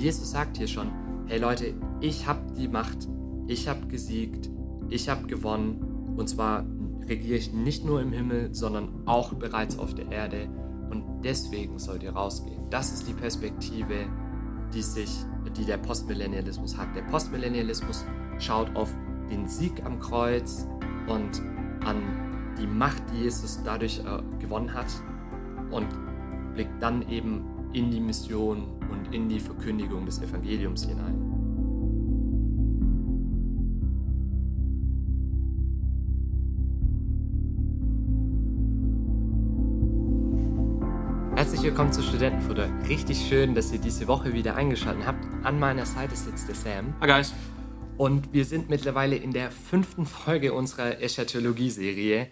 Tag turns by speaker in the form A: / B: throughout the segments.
A: Jesus sagt hier schon, hey Leute, ich habe die Macht, ich habe gesiegt, ich habe gewonnen und zwar regiere ich nicht nur im Himmel, sondern auch bereits auf der Erde und deswegen sollt ihr rausgehen. Das ist die Perspektive, die sich, die der Postmillennialismus hat. Der Postmillennialismus schaut auf den Sieg am Kreuz und an die Macht, die Jesus dadurch äh, gewonnen hat und blickt dann eben in die Mission und in die Verkündigung des Evangeliums hinein. Herzlich willkommen zu Studentenfutter. Richtig schön, dass ihr diese Woche wieder eingeschaltet habt. An meiner Seite sitzt der Sam.
B: Hi guys.
A: Und wir sind mittlerweile in der fünften Folge unserer Eschatologie-Serie.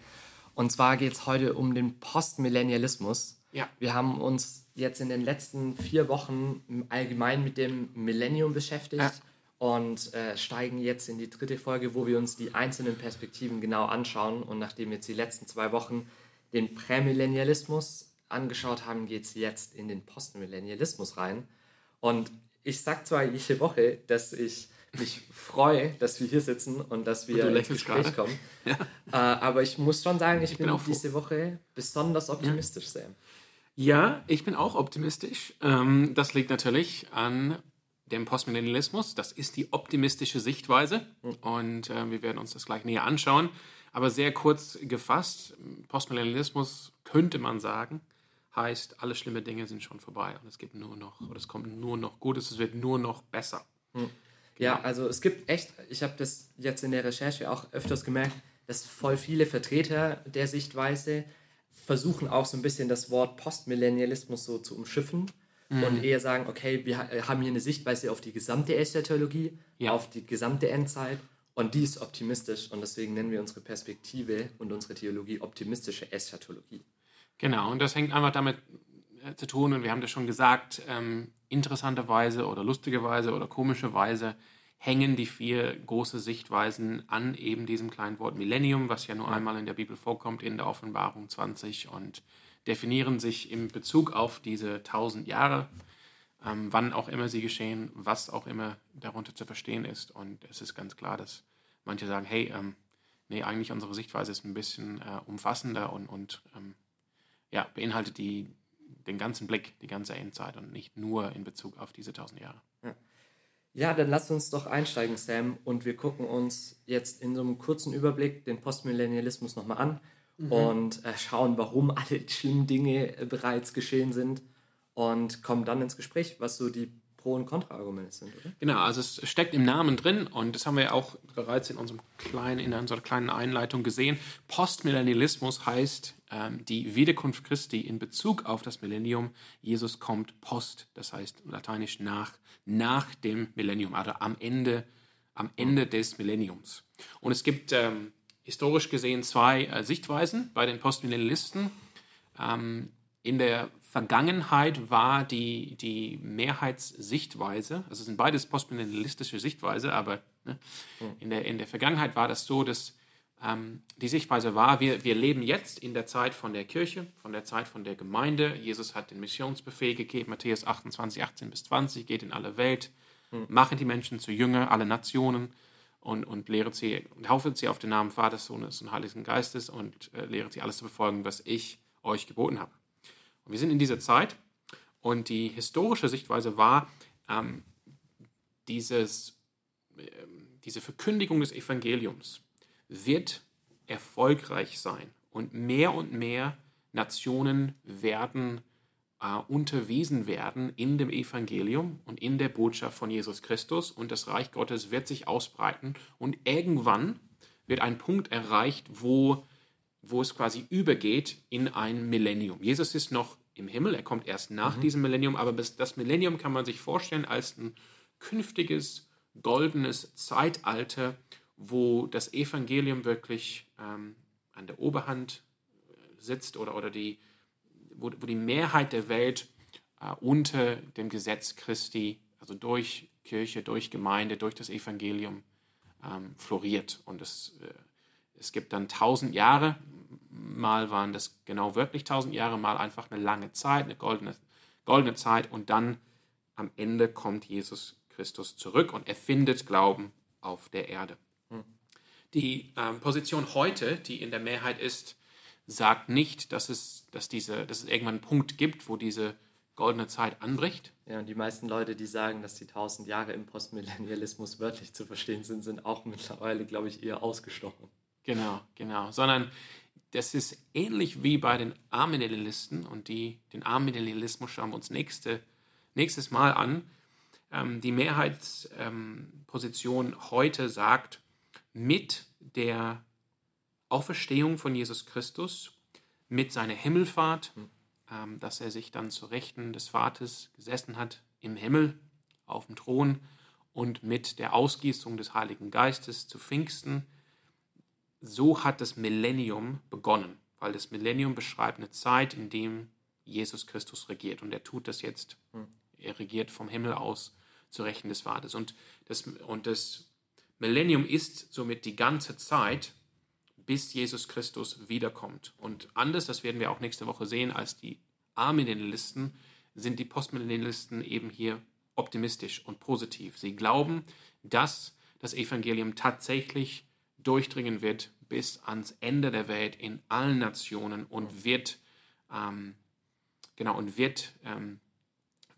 A: Und zwar geht es heute um den Postmillennialismus.
B: Ja.
A: Wir haben uns jetzt in den letzten vier Wochen allgemein mit dem Millennium beschäftigt
B: Ja.
A: und äh, steigen jetzt in die dritte Folge, wo wir uns die einzelnen Perspektiven genau anschauen. Und nachdem wir jetzt die letzten zwei Wochen den Prämillennialismus angeschaut haben, geht es jetzt in den Postmillennialismus rein. Und ich sag zwar jede Woche, dass ich mich freue, dass wir hier sitzen und dass wir ins Gespräch
B: gerade.
A: kommen. Äh, aber ich muss schon sagen, ich,
B: Ich
A: bin,
B: bin
A: diese Woche besonders optimistisch, Sam.
B: Ja, ich bin auch optimistisch. Ähm, das liegt natürlich an dem Postmillennialismus. Das ist die optimistische Sichtweise und äh, wir werden uns das gleich näher anschauen. Aber sehr kurz gefasst, Postmillennialismus könnte man sagen, heißt, alle schlimme Dinge sind schon vorbei und es gibt nur noch, oder es kommt nur noch Gutes, es wird nur noch besser.
A: Ja, also es gibt echt, ich habe das jetzt in der Recherche auch öfters gemerkt, dass voll viele Vertreter der Sichtweise versuchen auch so ein bisschen das Wort Postmillennialismus so zu umschiffen
B: Mhm.
A: und eher sagen, okay, wir ha- haben hier eine Sichtweise auf die gesamte Eschatologie,
B: Ja.
A: auf die gesamte Endzeit und die ist optimistisch und deswegen nennen wir unsere Perspektive und unsere Theologie optimistische Eschatologie.
B: Genau, und das hängt einfach damit äh, zu tun, und wir haben das schon gesagt, ähm, interessanterweise oder lustigerweise oder komischerweise hängen die vier große Sichtweisen an eben diesem kleinen Wort Millennium, was ja nur einmal in der Bibel vorkommt, in der Offenbarung 20 und definieren sich in Bezug auf diese tausend Jahre, ähm, wann auch immer sie geschehen, was auch immer darunter zu verstehen ist. Und es ist ganz klar, dass manche sagen, hey, ähm, nee, eigentlich unsere Sichtweise ist ein bisschen äh, umfassender und, und ähm, ja, beinhaltet die, den ganzen Blick, die ganze Endzeit und nicht nur in Bezug auf diese tausend Jahre.
A: Ja, dann lass uns doch einsteigen, Sam, und wir gucken uns jetzt in so einem kurzen Überblick den Postmillennialismus nochmal an und äh, schauen, warum alle schlimmen Dinge äh, bereits geschehen sind und kommen dann ins Gespräch, was so die Pro- und Kontraargumente sind, oder?
B: Genau, also es steckt im Namen drin und das haben wir ja auch bereits in, unserem kleinen, in unserer kleinen Einleitung gesehen. Postmillennialismus heißt ähm, die Wiederkunft Christi in Bezug auf das Millennium. Jesus kommt post, das heißt lateinisch nach, nach dem Millennium, also am Ende, am Ende des Millenniums. Und es gibt ähm, historisch gesehen zwei äh, Sichtweisen bei den Postmillennialisten. Ähm, in der Vergangenheit war die, die Mehrheitssichtweise, also es sind beides postmillennialistische Sichtweise, aber ne, in, der, in der Vergangenheit war das so, dass ähm, die Sichtweise war, wir, wir leben jetzt in der Zeit von der Kirche, von der Zeit von der Gemeinde. Jesus hat den Missionsbefehl gegeben, Matthäus 28, 18 bis 20, geht in alle Welt, mache die Menschen zu Jünger, alle Nationen und, und lehret sie, und taufet sie auf den Namen Vaters, Sohnes und Heiligen Geistes und äh, lehret sie alles zu befolgen, was ich euch geboten habe. Und wir sind in dieser Zeit und die historische Sichtweise war, ähm, dieses, ähm, diese Verkündigung des Evangeliums wird erfolgreich sein. Und mehr und mehr Nationen werden äh, unterwiesen werden in dem Evangelium und in der Botschaft von Jesus Christus. Und das Reich Gottes wird sich ausbreiten. Und irgendwann wird ein Punkt erreicht, wo, wo es quasi übergeht in ein Millennium. Jesus ist noch im Himmel, er kommt erst nach diesem Millennium, aber bis das Millennium kann man sich vorstellen als ein künftiges goldenes Zeitalter, wo das Evangelium wirklich ähm, an der Oberhand äh, sitzt oder, oder die, wo, wo die Mehrheit der Welt äh, unter dem Gesetz Christi, also durch Kirche, durch Gemeinde, durch das Evangelium ähm, floriert. Und es, äh, es gibt dann tausend Jahre, mal waren das genau wirklich tausend Jahre, mal einfach eine lange Zeit, eine goldene, goldene Zeit und dann am Ende kommt Jesus Christus zurück und erfindet Glauben auf der Erde. Die ähm, Position heute, die in der Mehrheit ist, sagt nicht, dass es, dass, diese, dass es irgendwann einen Punkt gibt, wo diese goldene Zeit anbricht.
A: Ja, und die meisten Leute, die sagen, dass die tausend Jahre im Postmillennialismus wörtlich zu verstehen sind, sind auch mittlerweile, glaube ich, eher ausgestochen.
B: Genau, genau. Sondern das ist ähnlich wie bei den Arminialisten und die, den Arminialismus schauen wir uns nächste, nächstes Mal an. Ähm, die Mehrheitsposition ähm, heute sagt, mit der Auferstehung von Jesus Christus, mit seiner Himmelfahrt, ähm, dass er sich dann zur Rechten des Vaters gesessen hat im Himmel auf dem Thron und mit der Ausgießung des Heiligen Geistes zu Pfingsten, so hat das Millennium begonnen, weil das Millennium beschreibt eine Zeit, in dem Jesus Christus regiert und er tut das jetzt. Hm. Er regiert vom Himmel aus zu Rechten des Vaters. Und das, und das Millennium ist somit die ganze Zeit, bis Jesus Christus wiederkommt. Und anders, das werden wir auch nächste Woche sehen, als die Arminialisten, sind die Postmillennialisten eben hier optimistisch und positiv. Sie glauben, dass das Evangelium tatsächlich durchdringen wird bis ans Ende der Welt in allen Nationen und wird ähm, genau und wird ähm,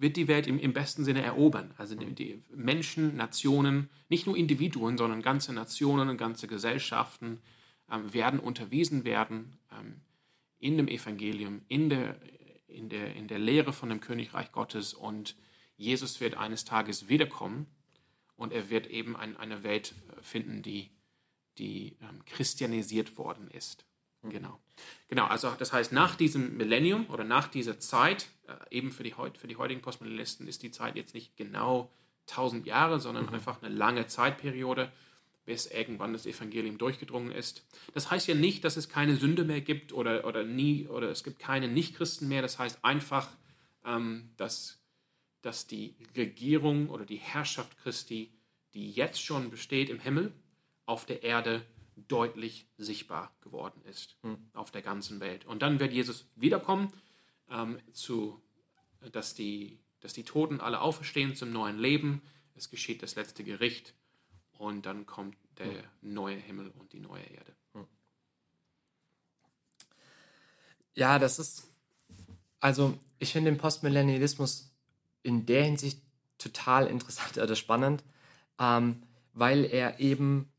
B: wird die Welt im, im besten Sinne erobern. Also die, die, Menschen, Nationen, nicht nur Individuen, sondern ganze Nationen und ganze Gesellschaften ähm, werden unterwiesen werden ähm, in dem Evangelium, in der, in, der, in der Lehre von dem Königreich Gottes und Jesus wird eines Tages wiederkommen und er wird eben ein, eine Welt äh, finden, die, die ähm, christianisiert worden ist. Mhm. Genau. Genau, also das heißt, nach diesem Millennium oder nach dieser Zeit, äh, eben für die, für die heutigen Postmillennialisten ist die Zeit jetzt nicht genau 1000 Jahre, sondern mhm. einfach eine lange Zeitperiode, bis irgendwann das Evangelium durchgedrungen ist. Das heißt ja nicht, dass es keine Sünde mehr gibt oder, oder nie oder es gibt keine Nichtchristen mehr. Das heißt einfach, ähm, dass, dass die Regierung oder die Herrschaft Christi, die jetzt schon besteht im Himmel, auf der Erde deutlich sichtbar geworden ist hm. auf der ganzen Welt. Und dann wird Jesus wiederkommen, ähm, zu, dass, die, dass die Toten alle auferstehen zum neuen Leben. Es geschieht das letzte Gericht und dann kommt der hm. neue Himmel und die neue Erde. Hm.
A: Ja, das ist, also ich finde den Postmillennialismus in der Hinsicht total interessant oder spannend, ähm, weil er eben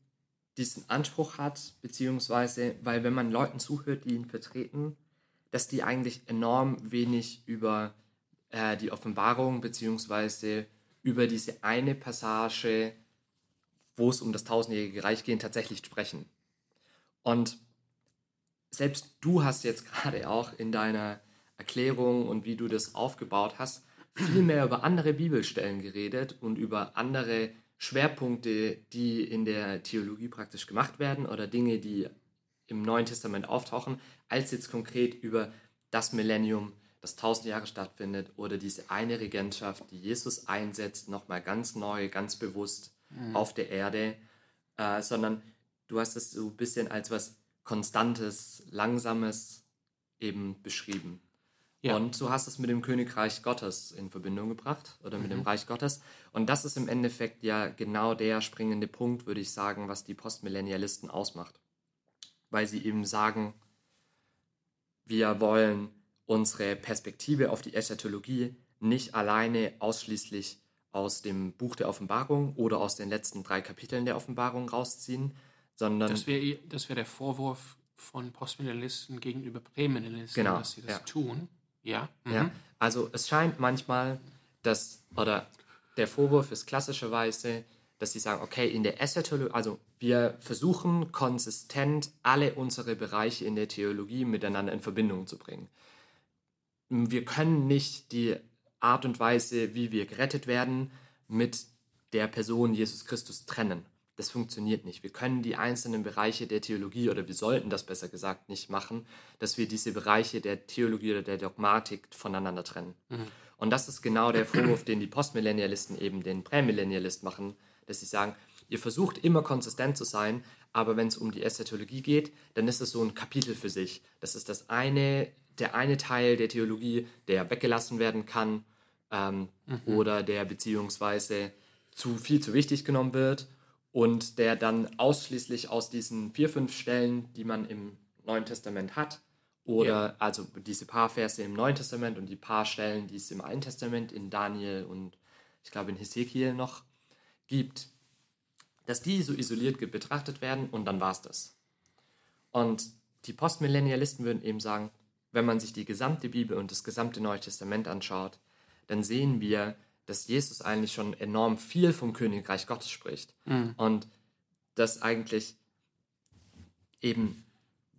A: diesen Anspruch hat, beziehungsweise, weil wenn man Leuten zuhört, die ihn vertreten, dass die eigentlich enorm wenig über äh, die Offenbarung, beziehungsweise über diese eine Passage, wo es um das tausendjährige Reich geht, tatsächlich sprechen. Und selbst du hast jetzt gerade auch in deiner Erklärung und wie du das aufgebaut hast, viel mehr über andere Bibelstellen geredet und über andere Schwerpunkte, die in der Theologie praktisch gemacht werden oder Dinge, die im Neuen Testament auftauchen, als jetzt konkret über das Millennium, das tausend Jahre stattfindet oder diese eine Regentschaft, die Jesus einsetzt, nochmal ganz neu, ganz bewusst mhm. auf der Erde, äh, sondern du hast es so ein bisschen als was Konstantes, Langsames eben beschrieben. Ja. Und so hast du es mit dem Königreich Gottes in Verbindung gebracht oder mit mhm. dem Reich Gottes. Und das ist im Endeffekt ja genau der springende Punkt, würde ich sagen, was die Postmillennialisten ausmacht. Weil sie eben sagen, wir wollen unsere Perspektive auf die Eschatologie nicht alleine ausschließlich aus dem Buch der Offenbarung oder aus den letzten drei Kapiteln der Offenbarung rausziehen, sondern.
B: Das wäre das wär der Vorwurf von Postmillennialisten gegenüber Prämillennialisten,
A: genau,
B: dass sie das
A: ja.
B: tun. Ja.
A: Mhm. ja. Also es scheint manchmal, dass, oder der Vorwurf ist klassischerweise, dass sie sagen, okay, in der Eschatologie, also wir versuchen konsistent alle unsere Bereiche in der Theologie miteinander in Verbindung zu bringen. Wir können nicht die Art und Weise, wie wir gerettet werden, mit der Person Jesus Christus trennen. Das funktioniert nicht. Wir können die einzelnen Bereiche der Theologie oder wir sollten das besser gesagt nicht machen, dass wir diese Bereiche der Theologie oder der Dogmatik voneinander trennen. Mhm. Und das ist genau der Vorwurf, den die Postmillennialisten eben den Prämillennialisten machen, dass sie sagen, ihr versucht immer konsistent zu sein, aber wenn es um die Eschatologie geht, dann ist es so ein Kapitel für sich. Das ist das eine, der eine Teil der Theologie, der weggelassen werden kann ähm, oder der beziehungsweise zu viel zu wichtig genommen wird und der dann ausschließlich aus diesen vier, fünf Stellen, die man im Neuen Testament hat, oder
B: Ja.
A: also diese paar Verse im Neuen Testament und die paar Stellen, die es im Alten Testament in Daniel und ich glaube in Hesekiel noch gibt, dass die so isoliert betrachtet werden und dann war es das. Und die Postmillennialisten würden eben sagen, wenn man sich die gesamte Bibel und das gesamte Neue Testament anschaut, dann sehen wir, dass Jesus eigentlich schon enorm viel vom Königreich Gottes spricht. Und dass eigentlich eben,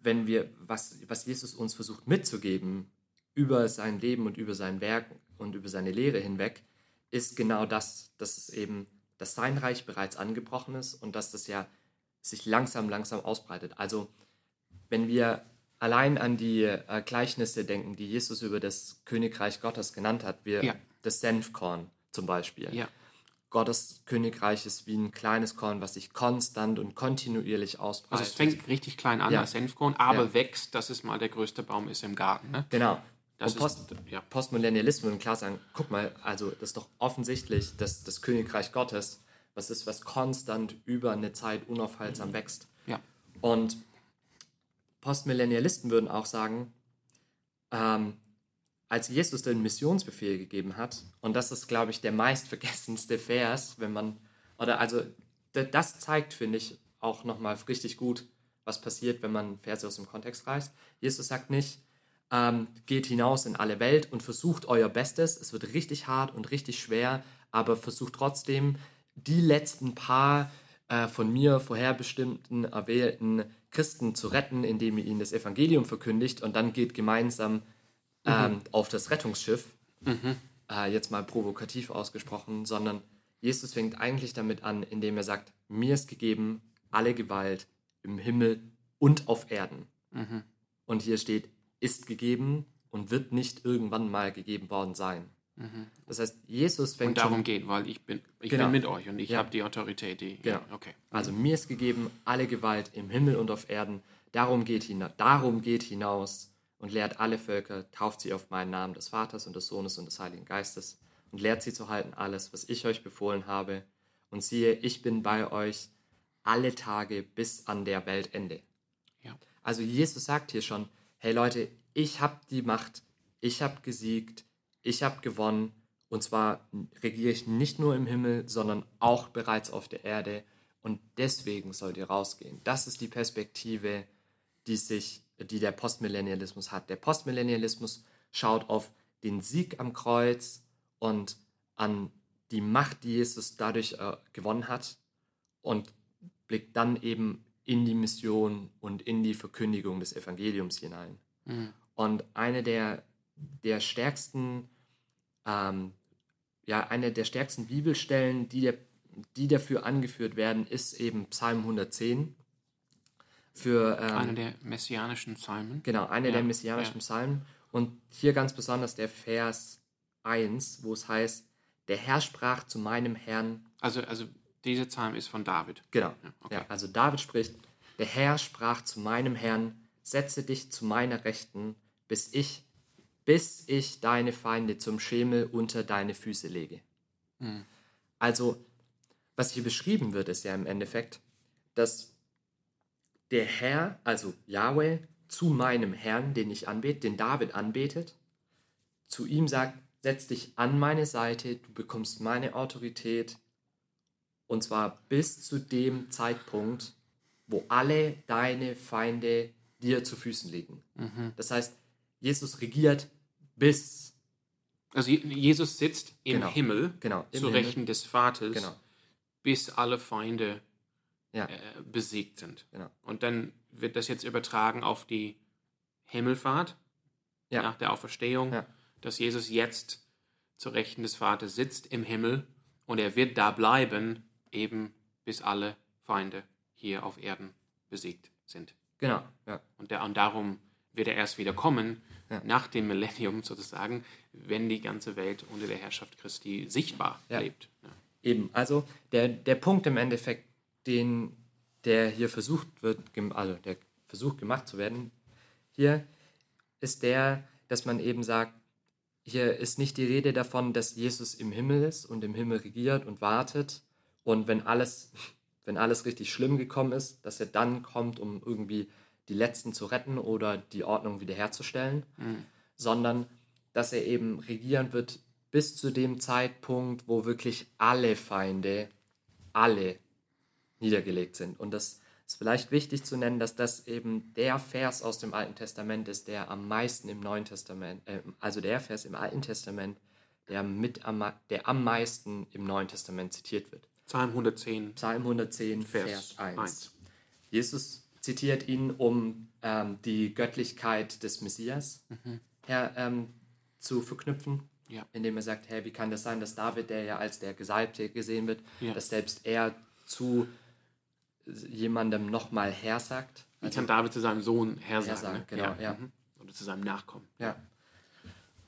A: wenn wir, was, was Jesus uns versucht mitzugeben über sein Leben und über sein Werk und über seine Lehre hinweg, ist genau das, dass es eben, dass sein Reich bereits angebrochen ist und dass das ja sich langsam, langsam ausbreitet. Also wenn wir allein an die äh, Gleichnisse denken, die Jesus über das Königreich Gottes genannt hat, wir,
B: Ja.
A: das Senfkorn zum Beispiel.
B: Ja.
A: Gottes Königreich ist wie ein kleines Korn, was sich konstant und kontinuierlich
B: Also
A: ausbreitet.
B: es fängt richtig klein an
A: Ja.
B: als Senfkorn, aber
A: Ja.
B: wächst, dass es mal der größte Baum ist im Garten. Ne?
A: Genau.
B: Das
A: und Post,
B: ist, ja.
A: Postmillennialismus würden klar sagen, guck mal, also das ist doch offensichtlich, dass das Königreich Gottes, was ist, was konstant über eine Zeit unaufhaltsam wächst.
B: Ja.
A: Und Postmillennialisten würden auch sagen, ähm, als Jesus den Missionsbefehl gegeben hat, und das ist, glaube ich, der meistvergessenste Vers, wenn man, oder also das zeigt, finde ich, auch nochmal richtig gut, was passiert, wenn man Verse aus dem Kontext reißt. Jesus sagt nicht, ähm, geht hinaus in alle Welt und versucht euer Bestes. Es wird richtig hart und richtig schwer, aber versucht trotzdem die letzten paar äh, von mir vorherbestimmten, erwählten Christen zu retten, indem ihr ihnen das Evangelium verkündigt und dann geht gemeinsam ähm, auf das Rettungsschiff. Äh, jetzt mal provokativ ausgesprochen, sondern Jesus fängt eigentlich damit an, indem er sagt, mir ist gegeben alle Gewalt im Himmel und auf Erden. Und hier steht, ist gegeben und wird nicht irgendwann mal gegeben worden sein. Das heißt, Jesus fängt
B: Und darum
A: schon,
B: geht, weil ich bin, ich
A: Genau.
B: bin mit euch und ich
A: Ja.
B: habe die Autorität, die.
A: Genau.
B: Okay.
A: also mir ist gegeben alle Gewalt im Himmel und auf Erden. Darum geht, hina darum geht hinaus und lehrt alle Völker, tauft sie auf meinen Namen des Vaters und des Sohnes und des Heiligen Geistes und lehrt sie zu halten alles, was ich euch befohlen habe. Und siehe, ich bin bei euch alle Tage bis an der Weltende.
B: Ja.
A: Also Jesus sagt hier schon, hey Leute, ich habe die Macht, ich habe gesiegt, ich habe gewonnen und zwar regiere ich nicht nur im Himmel, sondern auch bereits auf der Erde und deswegen sollt ihr rausgehen. Das ist die Perspektive, die sich, die der Postmillennialismus hat. Der Postmillennialismus schaut auf den Sieg am Kreuz und an die Macht, die Jesus dadurch äh, gewonnen hat und blickt dann eben in die Mission und in die Verkündigung des Evangeliums hinein. Und eine der, der stärksten, ähm, ja, eine der stärksten Bibelstellen, die, der, die dafür angeführt werden, ist eben Psalm 110. Für, ähm,
B: Einer der messianischen Psalmen.
A: Genau, einer
B: Ja,
A: der messianischen
B: ja.
A: Psalmen. Und hier ganz besonders der Vers 1, wo es heißt, der Herr sprach zu meinem Herrn,
B: Also, also dieser Psalm ist von David.
A: genau,
B: Ja, okay.
A: ja, also David spricht, der Herr sprach zu meinem Herrn, setze dich zu meiner Rechten, bis ich, bis ich deine Feinde zum Schemel unter deine Füße lege.
B: Hm.
A: Also, was hier beschrieben wird, ist ja im Endeffekt, dass der Herr, also Yahweh, zu meinem Herrn, den ich anbete, den David anbetet, zu ihm sagt, setz dich an meine Seite, du bekommst meine Autorität, und zwar bis zu dem Zeitpunkt, wo alle deine Feinde dir zu Füßen liegen. Das heißt, Jesus regiert bis,
B: Also Je- Jesus sitzt im
A: Genau.
B: Himmel
A: Genau, im
B: zu
A: Himmel.
B: Rechten des Vaters,
A: Genau.
B: bis alle Feinde
A: ja,
B: äh, besiegt sind.
A: Genau.
B: Und dann wird das jetzt übertragen auf die Himmelfahrt
A: Ja.
B: nach der Auferstehung,
A: Ja.
B: dass Jesus jetzt zu Rechten des Vaters sitzt im Himmel und er wird da bleiben, eben bis alle Feinde hier auf Erden besiegt sind.
A: genau, ja.
B: Und, der, und darum wird er erst wieder kommen,
A: Ja.
B: nach dem Millennium sozusagen, wenn die ganze Welt unter der Herrschaft Christi sichtbar
A: Ja.
B: lebt. Ja.
A: Eben, also der, der Punkt im Endeffekt, den der hier versucht wird, also der Versuch gemacht zu werden, hier ist der, dass man eben sagt, hier ist nicht die Rede davon, dass Jesus im Himmel ist und im Himmel regiert und wartet und wenn alles, wenn alles richtig schlimm gekommen ist, dass er dann kommt, um irgendwie die Letzten zu retten oder die Ordnung wiederherzustellen, mhm. sondern dass er eben regieren wird bis zu dem Zeitpunkt, wo wirklich alle Feinde, alle niedergelegt sind. Und das ist vielleicht wichtig zu nennen, dass das eben der Vers aus dem Alten Testament ist, der am meisten im Neuen Testament, äh, also der Vers im Alten Testament, der, mit am, der am meisten im Neuen Testament zitiert wird.
B: Psalm 110.
A: Psalm 110, Vers, Vers 1. 1. Jesus zitiert ihn, um ähm, die Göttlichkeit des Messias mhm. her, ähm, zu verknüpfen. Ja. Indem er sagt, hey, wie kann das sein, dass David, der ja als der Gesalbte gesehen wird, ja. dass selbst er zu jemandem nochmal Herr sagt.
B: Wie also, kann David zu seinem Sohn Herr,
A: Herr sagen? Ne? Genau, ja. ja.
B: Mhm. Oder zu seinem Nachkommen.
A: Ja.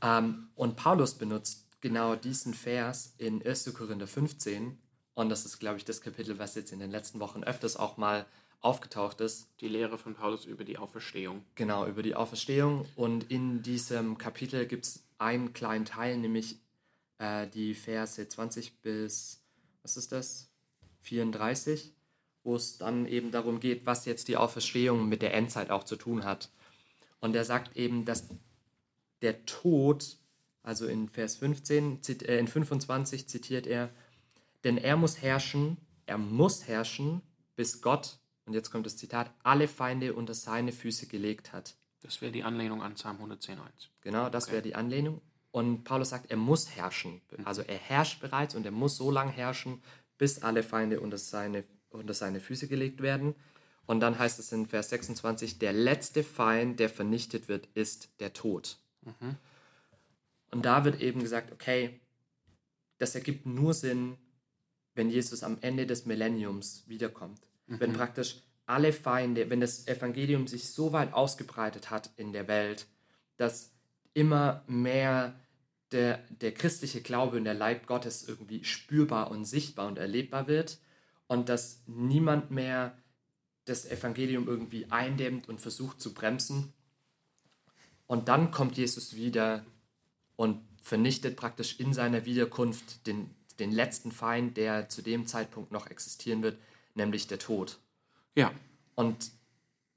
A: Ähm, und Paulus benutzt genau diesen Vers in 1. Korinther 15. Und das ist, glaube ich, das Kapitel, was jetzt in den letzten Wochen öfters auch mal aufgetaucht ist.
B: Die Lehre von Paulus über die Auferstehung.
A: Genau, über die Auferstehung. Und in diesem Kapitel gibt es einen kleinen Teil, nämlich äh, die Verse 20 bis, was ist das? 34 wo es dann eben darum geht, was jetzt die Auferstehung mit der Endzeit auch zu tun hat. Und er sagt eben, dass der Tod, also in Vers 15, äh, in 25 zitiert er, denn er muss herrschen, er muss herrschen, bis Gott, und jetzt kommt das Zitat, alle Feinde unter seine Füße gelegt hat.
B: Das wäre die Anlehnung an Psalm 110.1.
A: Genau, das okay. wäre die Anlehnung. Und Paulus sagt, er muss herrschen. Also er herrscht bereits und er muss so lange herrschen, bis alle Feinde unter seine unter seine Füße gelegt werden. Und dann heißt es in Vers 26, der letzte Feind, der vernichtet wird, ist der Tod. Mhm. Und da wird eben gesagt, okay, das ergibt nur Sinn, wenn Jesus am Ende des Millenniums wiederkommt. Mhm. Wenn praktisch alle Feinde, wenn das Evangelium sich so weit ausgebreitet hat in der Welt, dass immer mehr der, der christliche Glaube und der Leib Gottes irgendwie spürbar und sichtbar und erlebbar wird und dass niemand mehr das Evangelium irgendwie eindämmt und versucht zu bremsen. Und dann kommt Jesus wieder und vernichtet praktisch in seiner Wiederkunft den, den letzten Feind, der zu dem Zeitpunkt noch existieren wird, nämlich der Tod.
B: Ja.
A: Und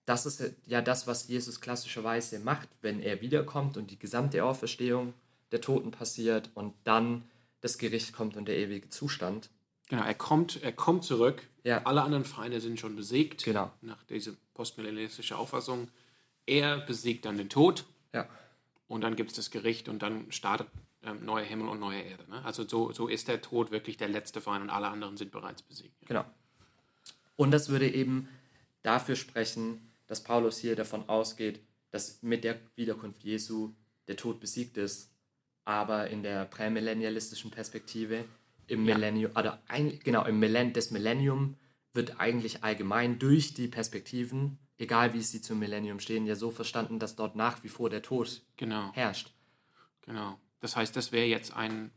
A: das ist ja das, was Jesus klassischerweise macht, wenn er wiederkommt und die gesamte Auferstehung der Toten passiert und dann das Gericht kommt und der ewige Zustand.
B: Genau, er kommt, er kommt zurück. Ja. Alle anderen Feinde sind schon besiegt.
A: Genau.
B: Nach dieser postmillenistischen Auffassung. Er besiegt dann den Tod.
A: Ja.
B: Und dann gibt es das Gericht und dann startet ähm, neuer Himmel und neue Erde. Ne? Also so, so ist der Tod wirklich der letzte Feind und alle anderen sind bereits besiegt.
A: Ja. Genau. Und das würde eben dafür sprechen, dass Paulus hier davon ausgeht, dass mit der Wiederkunft Jesu der Tod besiegt ist, aber in der prämillennialistischen Perspektive im ja. Millennium, oder ein, genau, im Millenn, das Millennium wird eigentlich allgemein durch die Perspektiven, egal wie sie zum Millennium stehen, ja so verstanden, dass dort nach wie vor der Tod
B: genau.
A: herrscht.
B: Genau. Das heißt, das wäre jetzt ein,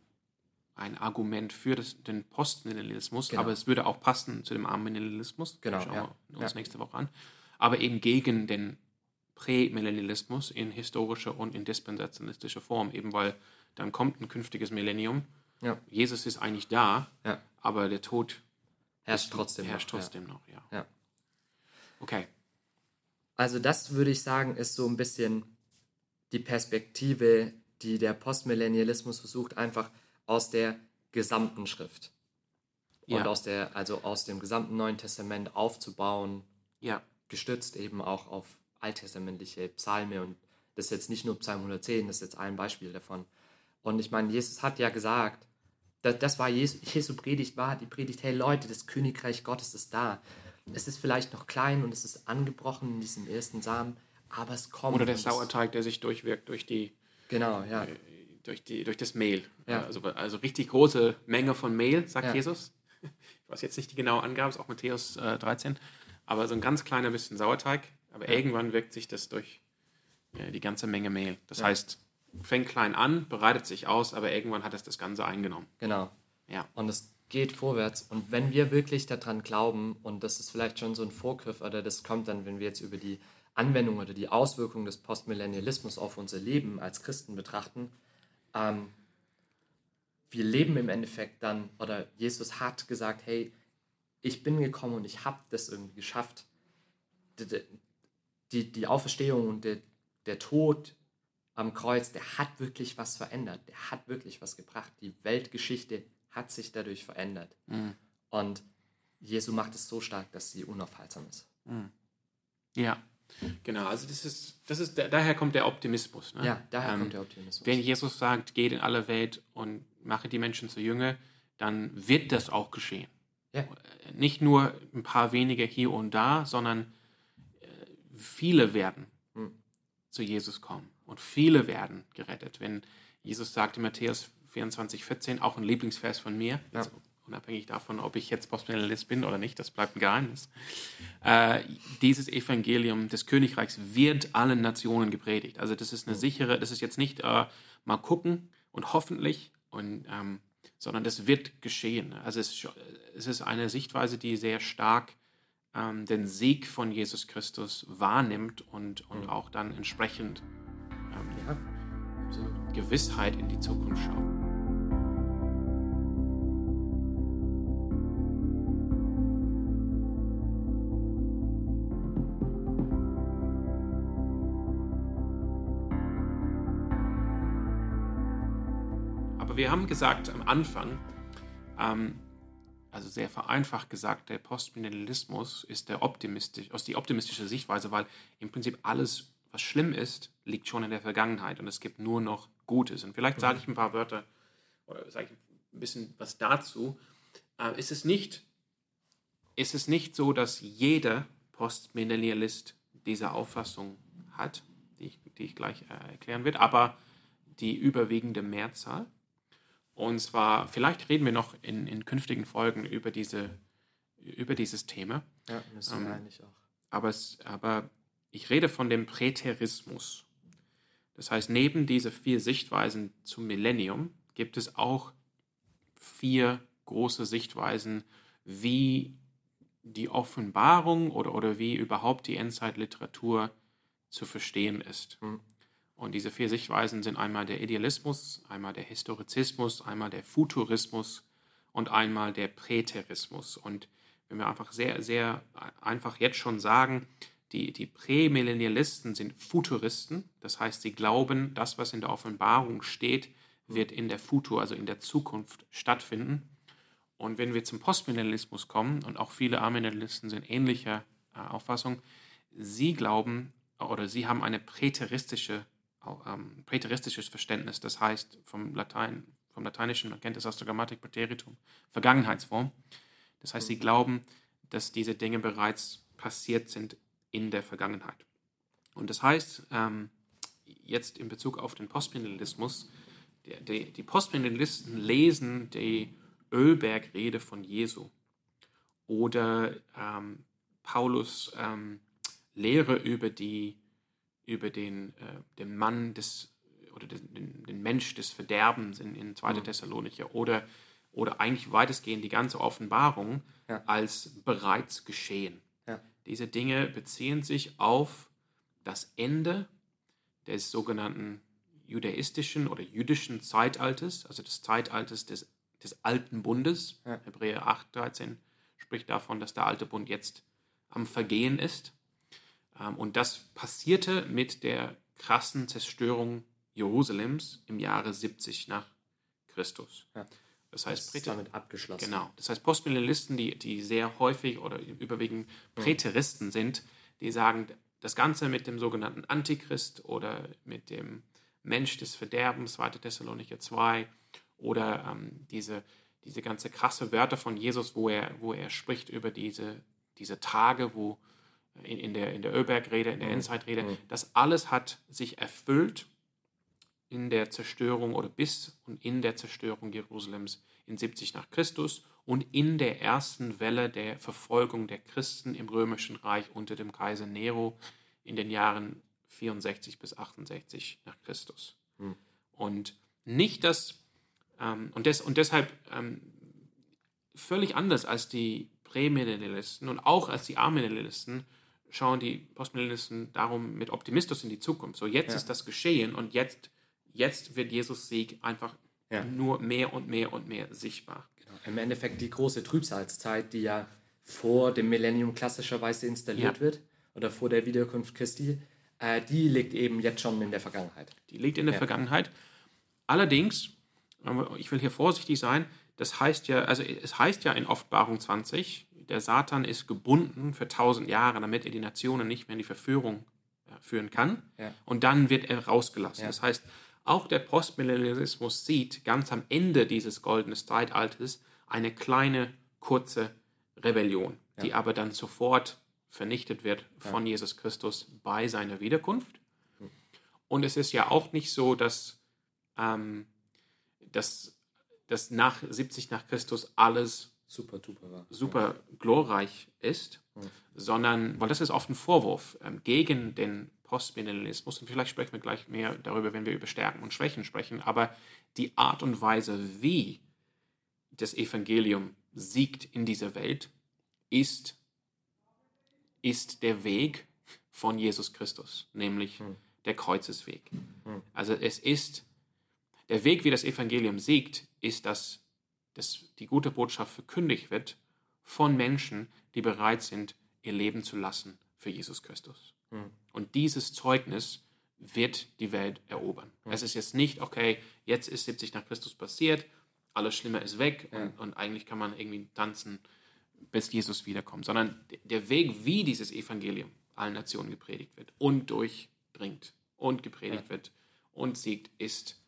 B: ein Argument für das, den Postmillennialismus, genau. aber es würde auch passen zu dem Amillennialismus.
A: Genau.
B: Schauen
A: ja.
B: wir uns ja. nächste Woche an. Aber eben gegen den Prämillennialismus in historischer und in dispensationalistischer Form, eben weil dann kommt ein künftiges Millennium
A: ja.
B: Jesus ist eigentlich da,
A: ja.
B: aber der Tod
A: herrscht trotzdem
B: herrscht
A: noch.
B: Trotzdem ja. noch ja.
A: ja.
B: Okay.
A: Also das würde ich sagen, ist so ein bisschen die Perspektive, die der Postmillennialismus versucht, einfach aus der gesamten Schrift ja. und aus der, also aus dem gesamten Neuen Testament aufzubauen,
B: ja.
A: gestützt eben auch auf alttestamentliche Psalme und das ist jetzt nicht nur Psalm 110, das ist jetzt ein Beispiel davon. Und ich meine, Jesus hat ja gesagt, das, das war Jesu, Jesu Predigt, war die Predigt, hey Leute, das Königreich Gottes ist da. Es ist vielleicht noch klein und es ist angebrochen in diesem ersten Samen, aber es kommt.
B: Oder der Sauerteig, der sich durchwirkt durch die.
A: Genau, ja.
B: Äh, durch, die, durch das Mehl.
A: Ja.
B: Also, also richtig große Menge von Mehl, sagt ja. Jesus. Ich weiß jetzt nicht die genaue Angabe, ist auch Matthäus äh, 13. Aber so ein ganz kleiner bisschen Sauerteig. Aber ja. irgendwann wirkt sich das durch äh, die ganze Menge Mehl. Das heißt, fängt klein an, bereitet sich aus, aber irgendwann hat es das Ganze eingenommen.
A: Genau.
B: Ja.
A: Und es geht vorwärts. Und wenn wir wirklich daran glauben, und das ist vielleicht schon so ein Vorgriff, oder das kommt dann, wenn wir jetzt über die Anwendung oder die Auswirkungen des Postmillennialismus auf unser Leben als Christen betrachten, ähm, wir leben im Endeffekt dann, oder Jesus hat gesagt, hey, ich bin gekommen und ich habe das irgendwie geschafft. Die, die, die Auferstehung und der, der Tod am Kreuz, der hat wirklich was verändert. Der hat wirklich was gebracht. Die Weltgeschichte hat sich dadurch verändert.
B: Mhm.
A: Und Jesu macht es so stark, dass sie unaufhaltsam ist.
B: Ja, genau. Also das ist, das ist, daher kommt der Optimismus. Ne?
A: Ja, daher kommt der Optimismus.
B: Wenn Jesus sagt, geht in alle Welt und mache die Menschen zu Jünger, dann wird das auch geschehen.
A: Ja.
B: Nicht nur ein paar wenige hier und da, sondern äh, viele werden
A: Hm.
B: zu Jesus kommen und viele werden gerettet. Wenn Jesus sagt in Matthäus 24, 14, auch ein Lieblingsvers von mir,
A: Ja.
B: also unabhängig davon, ob ich jetzt Postmillennialist bin oder nicht, das bleibt ein Geheimnis. Äh, dieses Evangelium des Königreichs wird allen Nationen gepredigt. Also das ist eine sichere, das ist jetzt nicht äh, mal gucken und hoffentlich, und, ähm, sondern das wird geschehen. Also es, es ist eine Sichtweise, die sehr stark ähm, den Sieg von Jesus Christus wahrnimmt und, und auch dann entsprechend
A: Ja.
B: Gewissheit in die Zukunft schaut. Aber wir haben gesagt am Anfang, ähm, also sehr vereinfacht gesagt, der Postmillennialismus ist der optimistisch, aus die optimistische Sichtweise, weil im Prinzip alles, was schlimm ist, liegt schon in der Vergangenheit und es gibt nur noch Gutes. Und vielleicht sage ich ein paar Wörter oder sage ich ein bisschen was dazu. Äh, ist, es nicht, ist es nicht so, dass jeder Postmillennialist diese Auffassung hat, die ich, die ich gleich äh, erklären werde, aber die überwiegende Mehrzahl? Und zwar, vielleicht reden wir noch in, in künftigen Folgen über, diese, über dieses Thema,
A: Ja, müssen wir
B: Ähm,
A: eigentlich auch.
B: aber, es, aber ich rede von dem Präterismus. Das heißt, neben diese vier Sichtweisen zum Millennium gibt es auch vier große Sichtweisen, wie die Offenbarung oder, oder wie überhaupt die Endzeitliteratur zu verstehen ist.
A: Mhm.
B: Und diese vier Sichtweisen sind einmal der Idealismus, einmal der Historizismus, einmal der Futurismus und einmal der Präterismus. Und wenn wir einfach sehr, sehr einfach jetzt schon sagen, die, die Prämillennialisten sind Futuristen, das heißt, sie glauben, das, was in der Offenbarung steht, wird in der Futur, also in der Zukunft stattfinden. Und wenn wir zum Postmillennialismus kommen, und auch viele Amillennialisten sind ähnlicher äh, Auffassung, sie glauben oder sie haben eine präteristische, ähm, präteristisches Verständnis, das heißt vom Latein, vom Lateinischen, man kennt es aus der Grammatik Präteritum, Vergangenheitsform. Das heißt, sie glauben, dass diese Dinge bereits passiert sind in der Vergangenheit. Und das heißt, ähm, jetzt in Bezug auf den Postmillennialismus, die, die, die Postmillennialisten lesen die Ölbergrede von Jesu oder ähm, Paulus ähm, Lehre über, die, über den, äh, den Mann des oder den, den, den Mensch des Verderbens in, in 2.
A: Mhm.
B: Thessalonicher oder, oder eigentlich weitestgehend die ganze Offenbarung
A: Ja.
B: als bereits geschehen. Diese Dinge beziehen sich auf das Ende des sogenannten judaistischen oder jüdischen Zeitalters, also des Zeitalters des, des alten Bundes.
A: Ja.
B: Hebräer 8, 13 spricht davon, dass der alte Bund jetzt am Vergehen ist. Ähm, Und das passierte mit der krassen Zerstörung Jerusalems im Jahre 70 nach Christus.
A: Ja.
B: Das
A: Das
B: heißt,
A: ist damit abgeschlossen.
B: Genau. Das heißt, Postmillennialisten, die, die sehr häufig oder überwiegend Präteristen sind, die sagen, das Ganze mit dem sogenannten Antichrist oder mit dem Mensch des Verderbens, 2. Thessalonicher 2, oder ähm, diese, diese ganze krasse Wörter von Jesus, wo er, wo er spricht über diese, diese Tage, wo in, in der, in der Ölbergrede, in der Endzeitrede,
A: Mhm.
B: das alles hat sich erfüllt in der Zerstörung oder bis und in der Zerstörung Jerusalems in 70 nach Christus und in der ersten Welle der Verfolgung der Christen im römischen Reich unter dem Kaiser Nero in den Jahren 64 bis 68 nach Christus.
A: Hm.
B: Und nicht das, ähm, und, des, und deshalb ähm, völlig anders als die Prämillennialisten und auch als die Amillennialisten schauen die Postmillennialisten darum mit Optimismus in die Zukunft. So, jetzt
A: Ja.
B: ist das geschehen und jetzt, jetzt wird Jesus Sieg einfach
A: Ja.
B: nur mehr und mehr und mehr sichtbar.
A: Genau. Im Endeffekt die große Trübsalzeit, die ja vor dem Millennium klassischerweise installiert
B: Ja.
A: wird oder vor der Wiederkunft Christi, äh, die liegt eben jetzt schon in der Vergangenheit.
B: Die liegt in der Vergangenheit. Allerdings, aber ich will hier vorsichtig sein, das heißt ja, also es heißt ja in Offenbarung 20, der Satan ist gebunden für tausend Jahre, damit er die Nationen nicht mehr in die Verführung äh, führen kann.
A: Ja.
B: Und dann wird er rausgelassen.
A: Ja.
B: Das heißt, auch der Postmillennialismus sieht ganz am Ende dieses goldenen Zeitalters eine kleine, kurze Rebellion, die aber dann sofort vernichtet wird von Jesus Christus bei seiner Wiederkunft. Und es ist ja auch nicht so, dass, ähm, dass, dass nach 70 nach Christus alles
A: Super duper
B: super glorreich ist, sondern, weil das ist oft ein Vorwurf ähm, gegen den Postmillennialismus, und vielleicht sprechen wir gleich mehr darüber, wenn wir über Stärken und Schwächen sprechen, aber die Art und Weise, wie das Evangelium siegt in dieser Welt, ist, ist der Weg von Jesus Christus, nämlich der Kreuzesweg. Also es ist, der Weg, wie das Evangelium siegt, ist, dass, dass die gute Botschaft verkündigt wird von Menschen, die bereit sind, ihr Leben zu lassen für Jesus Christus. Und dieses Zeugnis wird die Welt erobern. Es ist jetzt nicht, okay, jetzt ist 70 nach Christus passiert, alles Schlimme ist weg und, und eigentlich kann man irgendwie tanzen, bis Jesus wiederkommt, sondern der Weg, wie dieses Evangelium allen Nationen gepredigt wird und durchdringt und gepredigt wird und siegt, ist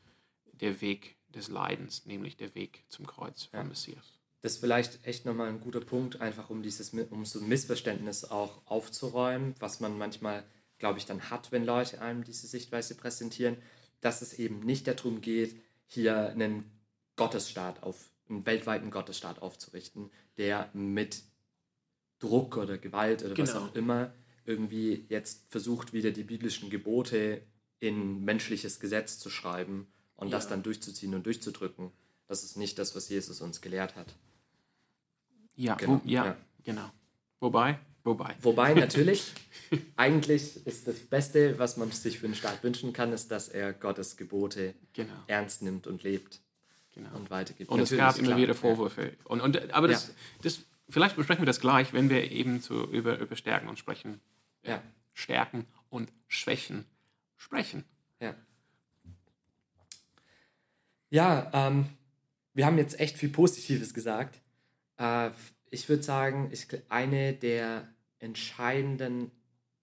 B: der Weg des Leidens, nämlich der Weg zum Kreuz vom Messias.
A: Das ist vielleicht echt nochmal ein guter Punkt, einfach um dieses um so ein Missverständnis auch aufzuräumen, was man manchmal, glaube ich, dann hat, wenn Leute einem diese Sichtweise präsentieren, dass es eben nicht darum geht, hier einen Gottesstaat auf, einen weltweiten Gottesstaat aufzurichten, der mit Druck oder Gewalt oder was
B: Genau.
A: auch immer irgendwie jetzt versucht, wieder die biblischen Gebote in menschliches Gesetz zu schreiben und das
B: Ja.
A: dann durchzuziehen und durchzudrücken. Das ist nicht das, was Jesus uns gelehrt hat.
B: Ja,
A: Genau,
B: wo, ja,
A: ja.
B: genau. Wobei, wobei.
A: Wobei natürlich, eigentlich ist das Beste, was man sich für einen Staat wünschen kann, ist, dass er Gottes Gebote
B: Genau.
A: ernst nimmt und lebt
B: genau.
A: und weitergibt.
B: Und es
A: Natürlich,
B: gab immer
A: klar,
B: wieder Vorwürfe. Und, und, aber das,
A: Ja.
B: das, vielleicht besprechen wir das gleich, wenn wir eben zu, über, über Stärken und sprechen.
A: Ja.
B: Stärken und Schwächen sprechen.
A: Ja, ja ähm, wir haben jetzt echt viel Positives gesagt. Äh, ich würde sagen, ich, eine der entscheidenden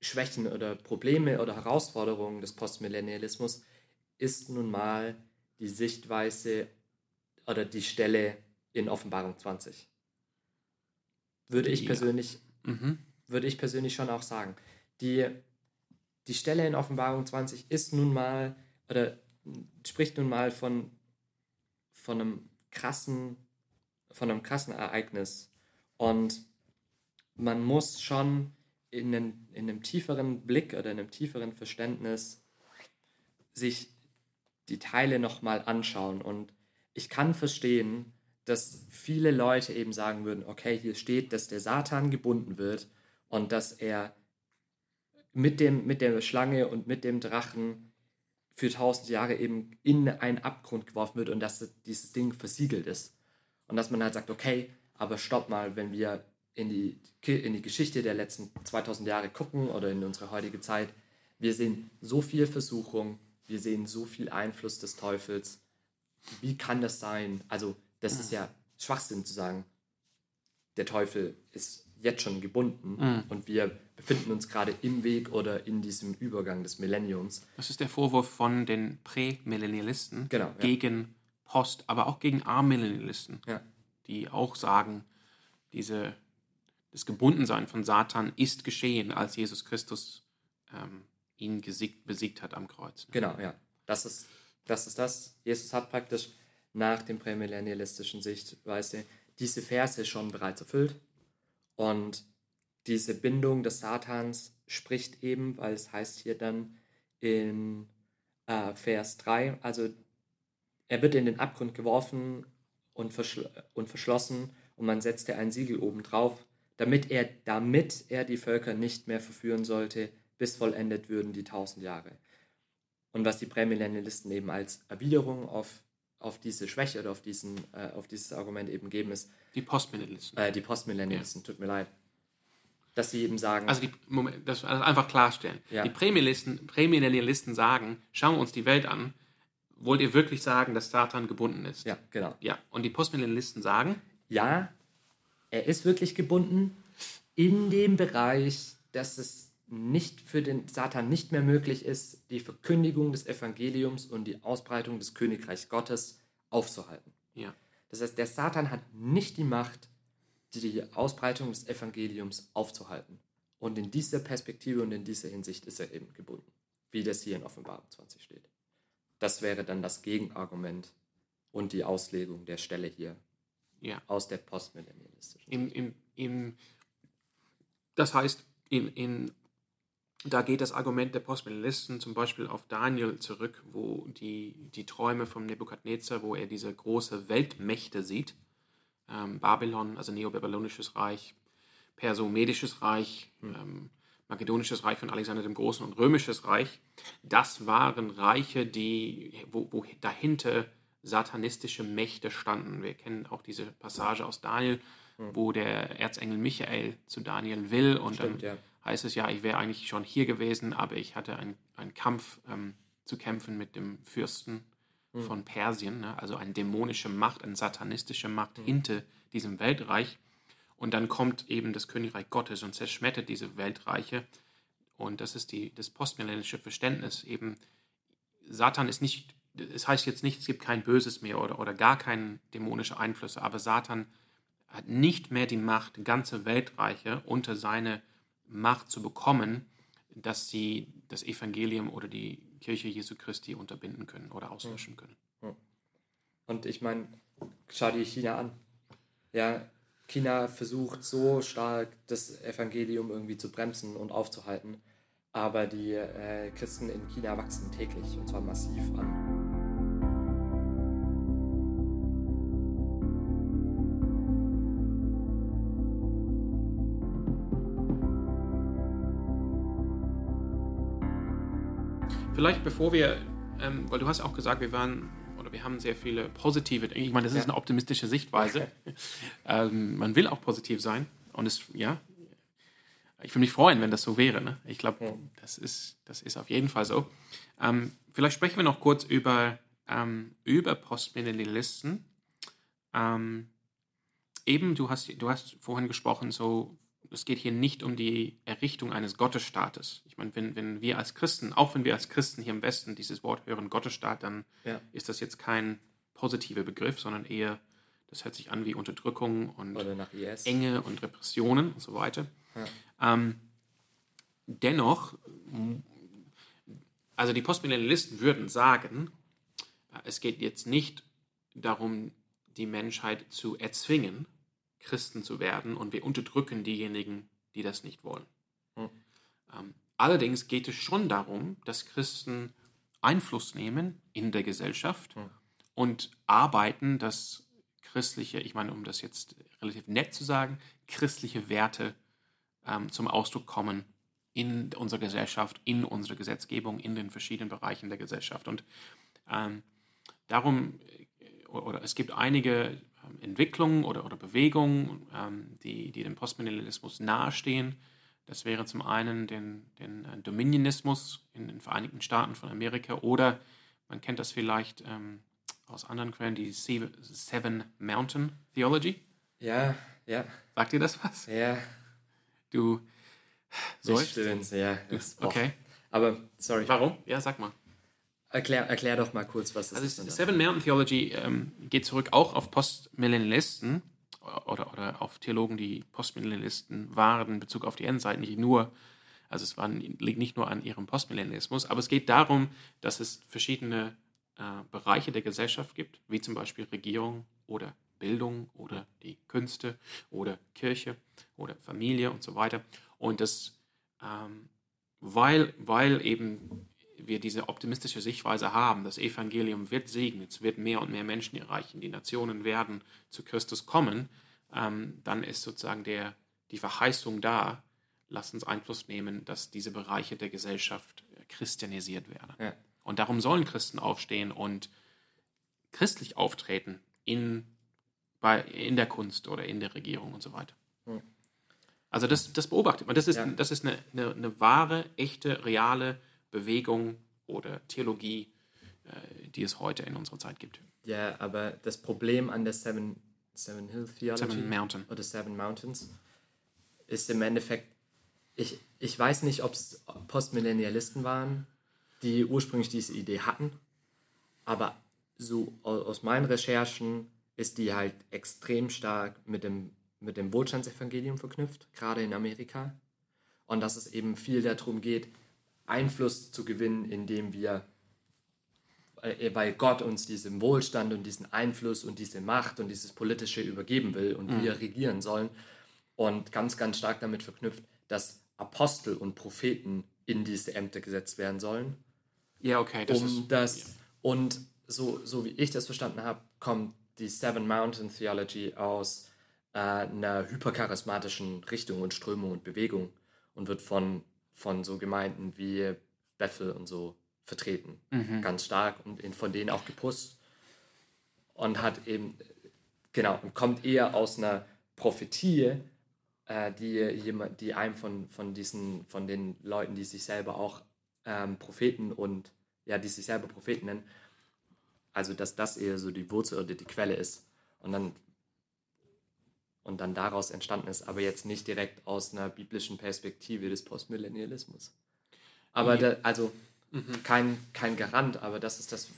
A: Schwächen oder Probleme oder Herausforderungen des Postmillennialismus ist nun mal die Sichtweise oder die Stelle in Offenbarung 20. Würde ich
B: Ja.
A: persönlich
B: Mhm.
A: würde ich persönlich schon auch sagen. Die, die Stelle in Offenbarung 20 ist nun mal, oder spricht nun mal von, von einem krassen, von einem krassen Ereignis. Und man muss schon in einem, in einem tieferen Blick oder in einem tieferen Verständnis sich die Teile nochmal anschauen. Und ich kann verstehen, dass viele Leute eben sagen würden, okay, hier steht, dass der Satan gebunden wird und dass er mit, dem, mit der Schlange und mit dem Drachen für tausend Jahre eben in einen Abgrund geworfen wird und dass dieses Ding versiegelt ist. Und dass man halt sagt, okay, aber stopp mal, wenn wir in die, in die Geschichte der letzten 2000 Jahre gucken oder in unsere heutige Zeit, wir sehen so viel Versuchung, wir sehen so viel Einfluss des Teufels. Wie kann das sein? Also, das ist ja Schwachsinn zu sagen, der Teufel ist jetzt schon gebunden und wir befinden uns gerade im Weg oder in diesem Übergang des Millenniums.
B: Das ist der Vorwurf von den Prämillennialisten
A: Genau, ja.
B: gegen Post, aber auch gegen Amillennialisten,
A: Ja.
B: Die auch sagen, diese, das Gebundensein von Satan ist geschehen, als Jesus Christus ähm, ihn gesiegt, besiegt hat am Kreuz.
A: Genau, ja. Das ist, das ist das. Jesus hat praktisch nach dem prämillennialistischen Sichtweise diese Verse schon bereits erfüllt. Und diese Bindung des Satans spricht eben, weil es heißt hier dann in äh, Vers 3, also er wird in den Abgrund geworfen und, verschl und verschlossen und man setzte ein Siegel oben drauf, damit er, damit er die Völker nicht mehr verführen sollte, bis vollendet würden die tausend Jahre. und was die Prämillennialisten eben als Erwiderung auf, auf diese Schwäche oder auf, diesen, äh, auf dieses Argument eben geben, ist.
B: Die Postmillennialisten.
A: Äh, die Postmillennialisten, ja. tut mir leid. Dass sie eben sagen.
B: Also, die, Moment, das also einfach klarstellen. Ja. Die Prämillennialisten, Prämillennialisten sagen, schauen wir uns die Welt an. Wollt ihr wirklich sagen, dass Satan gebunden ist?
A: Ja, genau.
B: Ja, und die Postmillennialisten sagen?
A: Ja, er ist wirklich gebunden in dem Bereich, dass es nicht für den Satan nicht mehr möglich ist, die Verkündigung des Evangeliums und die Ausbreitung des Königreichs Gottes aufzuhalten.
B: Ja.
A: Das heißt, der Satan hat nicht die Macht, die Ausbreitung des Evangeliums aufzuhalten. Und in dieser Perspektive und in dieser Hinsicht ist er eben gebunden, wie das hier in Offenbarung 20 steht. Das wäre dann das Gegenargument und die Auslegung der Stelle hier
B: ja.
A: aus der postmillennialistischen.
B: Im, im, im, das heißt, in, in da geht das Argument der Postmillennialisten zum Beispiel auf Daniel zurück, wo die, die Träume von Nebukadnezar, wo er diese große Weltmächte sieht, ähm, Babylon, also Neobabylonisches Reich, Perso-Medisches Reich, hm. ähm, Makedonisches Reich von Alexander dem Großen und Römisches Reich, das waren Reiche, die, wo, wo dahinter satanistische Mächte standen. Wir kennen auch diese Passage aus Daniel, hm. wo der Erzengel Michael zu Daniel will und Stimmt, dann ja heißt es ja, ich wäre eigentlich schon hier gewesen, aber ich hatte einen Kampf ähm, zu kämpfen mit dem Fürsten mhm. von Persien, ne? also eine dämonische Macht, eine satanistische Macht mhm. hinter diesem Weltreich. Und dann kommt eben das Königreich Gottes und zerschmettert diese Weltreiche. Und das ist die, das postmillennische Verständnis. Eben, Satan ist nicht, es heißt jetzt nicht, es gibt kein Böses mehr oder, oder gar keine dämonische Einflüsse, aber Satan hat nicht mehr die Macht, ganze Weltreiche unter seine Macht zu bekommen, dass sie das Evangelium oder die Kirche Jesu Christi unterbinden können oder auslöschen können.
A: Und ich meine, schau dir China an. Ja, China versucht so stark das Evangelium irgendwie zu bremsen und aufzuhalten, aber die äh, Christen in China wachsen täglich und zwar massiv an.
B: Vielleicht bevor wir, ähm, weil du hast auch gesagt, wir waren oder wir haben sehr viele positive, ich meine, das ist eine optimistische Sichtweise. ähm, man will auch positiv sein und es, ja, ich würde mich freuen, wenn das so wäre. Ne? Ich glaube, ja. das, ist, das ist auf jeden Fall so. Ähm, vielleicht sprechen wir noch kurz über, ähm, über Postmillennialisten. Ähm, eben, du hast, du hast vorhin gesprochen, so es geht hier nicht um die Errichtung eines Gottesstaates. Ich meine, wenn, wenn wir als Christen, auch wenn wir als Christen hier im Westen dieses Wort hören, Gottesstaat, dann ja. ist das jetzt kein positiver Begriff, sondern eher, das hört sich an wie Unterdrückung und Enge und Repressionen und so weiter. Ja. Ähm, dennoch, also die Postmillennialisten würden sagen, es geht jetzt nicht darum, die Menschheit zu erzwingen, Christen zu werden und wir unterdrücken diejenigen, die das nicht wollen. Hm. Ähm, allerdings geht es schon darum, dass Christen Einfluss nehmen in der Gesellschaft hm. und arbeiten, dass christliche, ich meine, um das jetzt relativ nett zu sagen, christliche Werte ähm, zum Ausdruck kommen in unserer Gesellschaft, in unserer Gesetzgebung, in den verschiedenen Bereichen der Gesellschaft. Und ähm, darum, äh, oder es gibt einige Entwicklungen oder, oder Bewegungen, ähm, die, die dem Postmillennialismus nahestehen. Das wäre zum einen den, den äh, Dominionismus in den Vereinigten Staaten von Amerika oder man kennt das vielleicht ähm, aus anderen Quellen, die Seven Mountain Theology.
A: Ja, ja.
B: Sagt dir das was?
A: Ja.
B: Du
A: sollst. Ja,
B: okay.
A: Aber, sorry.
B: Warum? Ja, sag mal.
A: Erklär, erklär doch mal kurz, was
B: das also ist. Seven Mountain Theology ähm, geht zurück auch auf Postmillennialisten oder, oder auf Theologen, die Postmillennialisten waren in Bezug auf die Endzeit, nicht nur, also es waren, liegt nicht nur an ihrem Postmillennialismus, aber es geht darum, dass es verschiedene äh, Bereiche der Gesellschaft gibt, wie zum Beispiel Regierung oder Bildung oder die Künste oder Kirche oder Familie und so weiter. Und das, ähm, weil, weil eben wir diese optimistische Sichtweise haben, das Evangelium wird segnen, es wird mehr und mehr Menschen erreichen, die Nationen werden zu Christus kommen, ähm, dann ist sozusagen der, die Verheißung da, lasst uns Einfluss nehmen, dass diese Bereiche der Gesellschaft christianisiert werden.
A: Ja.
B: Und darum sollen Christen aufstehen und christlich auftreten in, bei, in der Kunst oder in der Regierung und so weiter. Hm. Also das, das beobachtet man. Das ist, ja. das ist eine, eine, eine, wahre, echte, reale Bewegung oder Theologie, äh, die es heute in unserer Zeit gibt.
A: Ja, aber das Problem an der Seven, Seven Hill Theology
B: Seven Mountain.
A: oder Seven Mountains ist im Endeffekt, ich, ich weiß nicht, ob es Postmillennialisten waren, die ursprünglich diese Idee hatten, aber so aus meinen Recherchen ist die halt extrem stark mit dem, mit dem Wohlstandsevangelium verknüpft, gerade in Amerika. Und dass es eben viel darum geht, Einfluss zu gewinnen, indem wir, äh, weil Gott uns diesen Wohlstand und diesen Einfluss und diese Macht und dieses Politische übergeben will und mhm. wir regieren sollen. Und ganz, ganz stark damit verknüpft, dass Apostel und Propheten in diese Ämter gesetzt werden sollen.
B: Ja, okay.
A: Das um ist, das, ja. Und so, so wie ich das verstanden habe, kommt die Seven Mountain Theology aus äh, einer hypercharismatischen Richtung und Strömung und Bewegung und wird von, von so Gemeinden wie Bethel und so vertreten. Mhm. Ganz stark und von denen auch gepusht. Und hat eben, genau, und kommt eher aus einer Prophetie, äh, die, jemand, die einem von, von diesen, von den Leuten, die sich selber auch ähm, Propheten und, ja, die sich selber Propheten nennen, also dass das eher so die Wurzel oder die Quelle ist und dann und dann daraus entstanden ist, aber jetzt nicht direkt aus einer biblischen Perspektive des Postmillennialismus. Aber da, also mhm. kein, kein Garant, aber das ist das,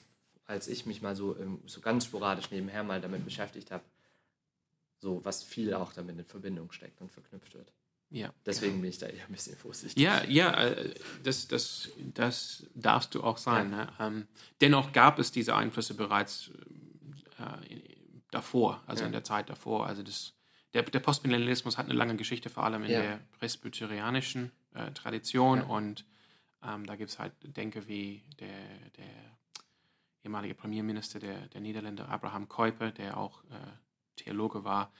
A: als ich mich mal so, so ganz sporadisch nebenher mal damit beschäftigt habe, so was viel auch damit in Verbindung steckt und verknüpft wird.
B: Ja.
A: Deswegen bin ich da eher ein bisschen vorsichtig.
B: Ja, ja, äh, das, das, das darfst du auch sein. Ja. Ne? Ähm, dennoch gab es diese Einflüsse bereits äh, davor, also ja. in der Zeit davor. Also das, der, der Postmillennialismus hat eine lange Geschichte, vor allem in ja. der presbyterianischen äh, Tradition. Und ähm, da gibt es halt Denke wie der, der ehemalige Premierminister der, der Niederländer, Abraham Kuyper, der auch äh, Theologe war.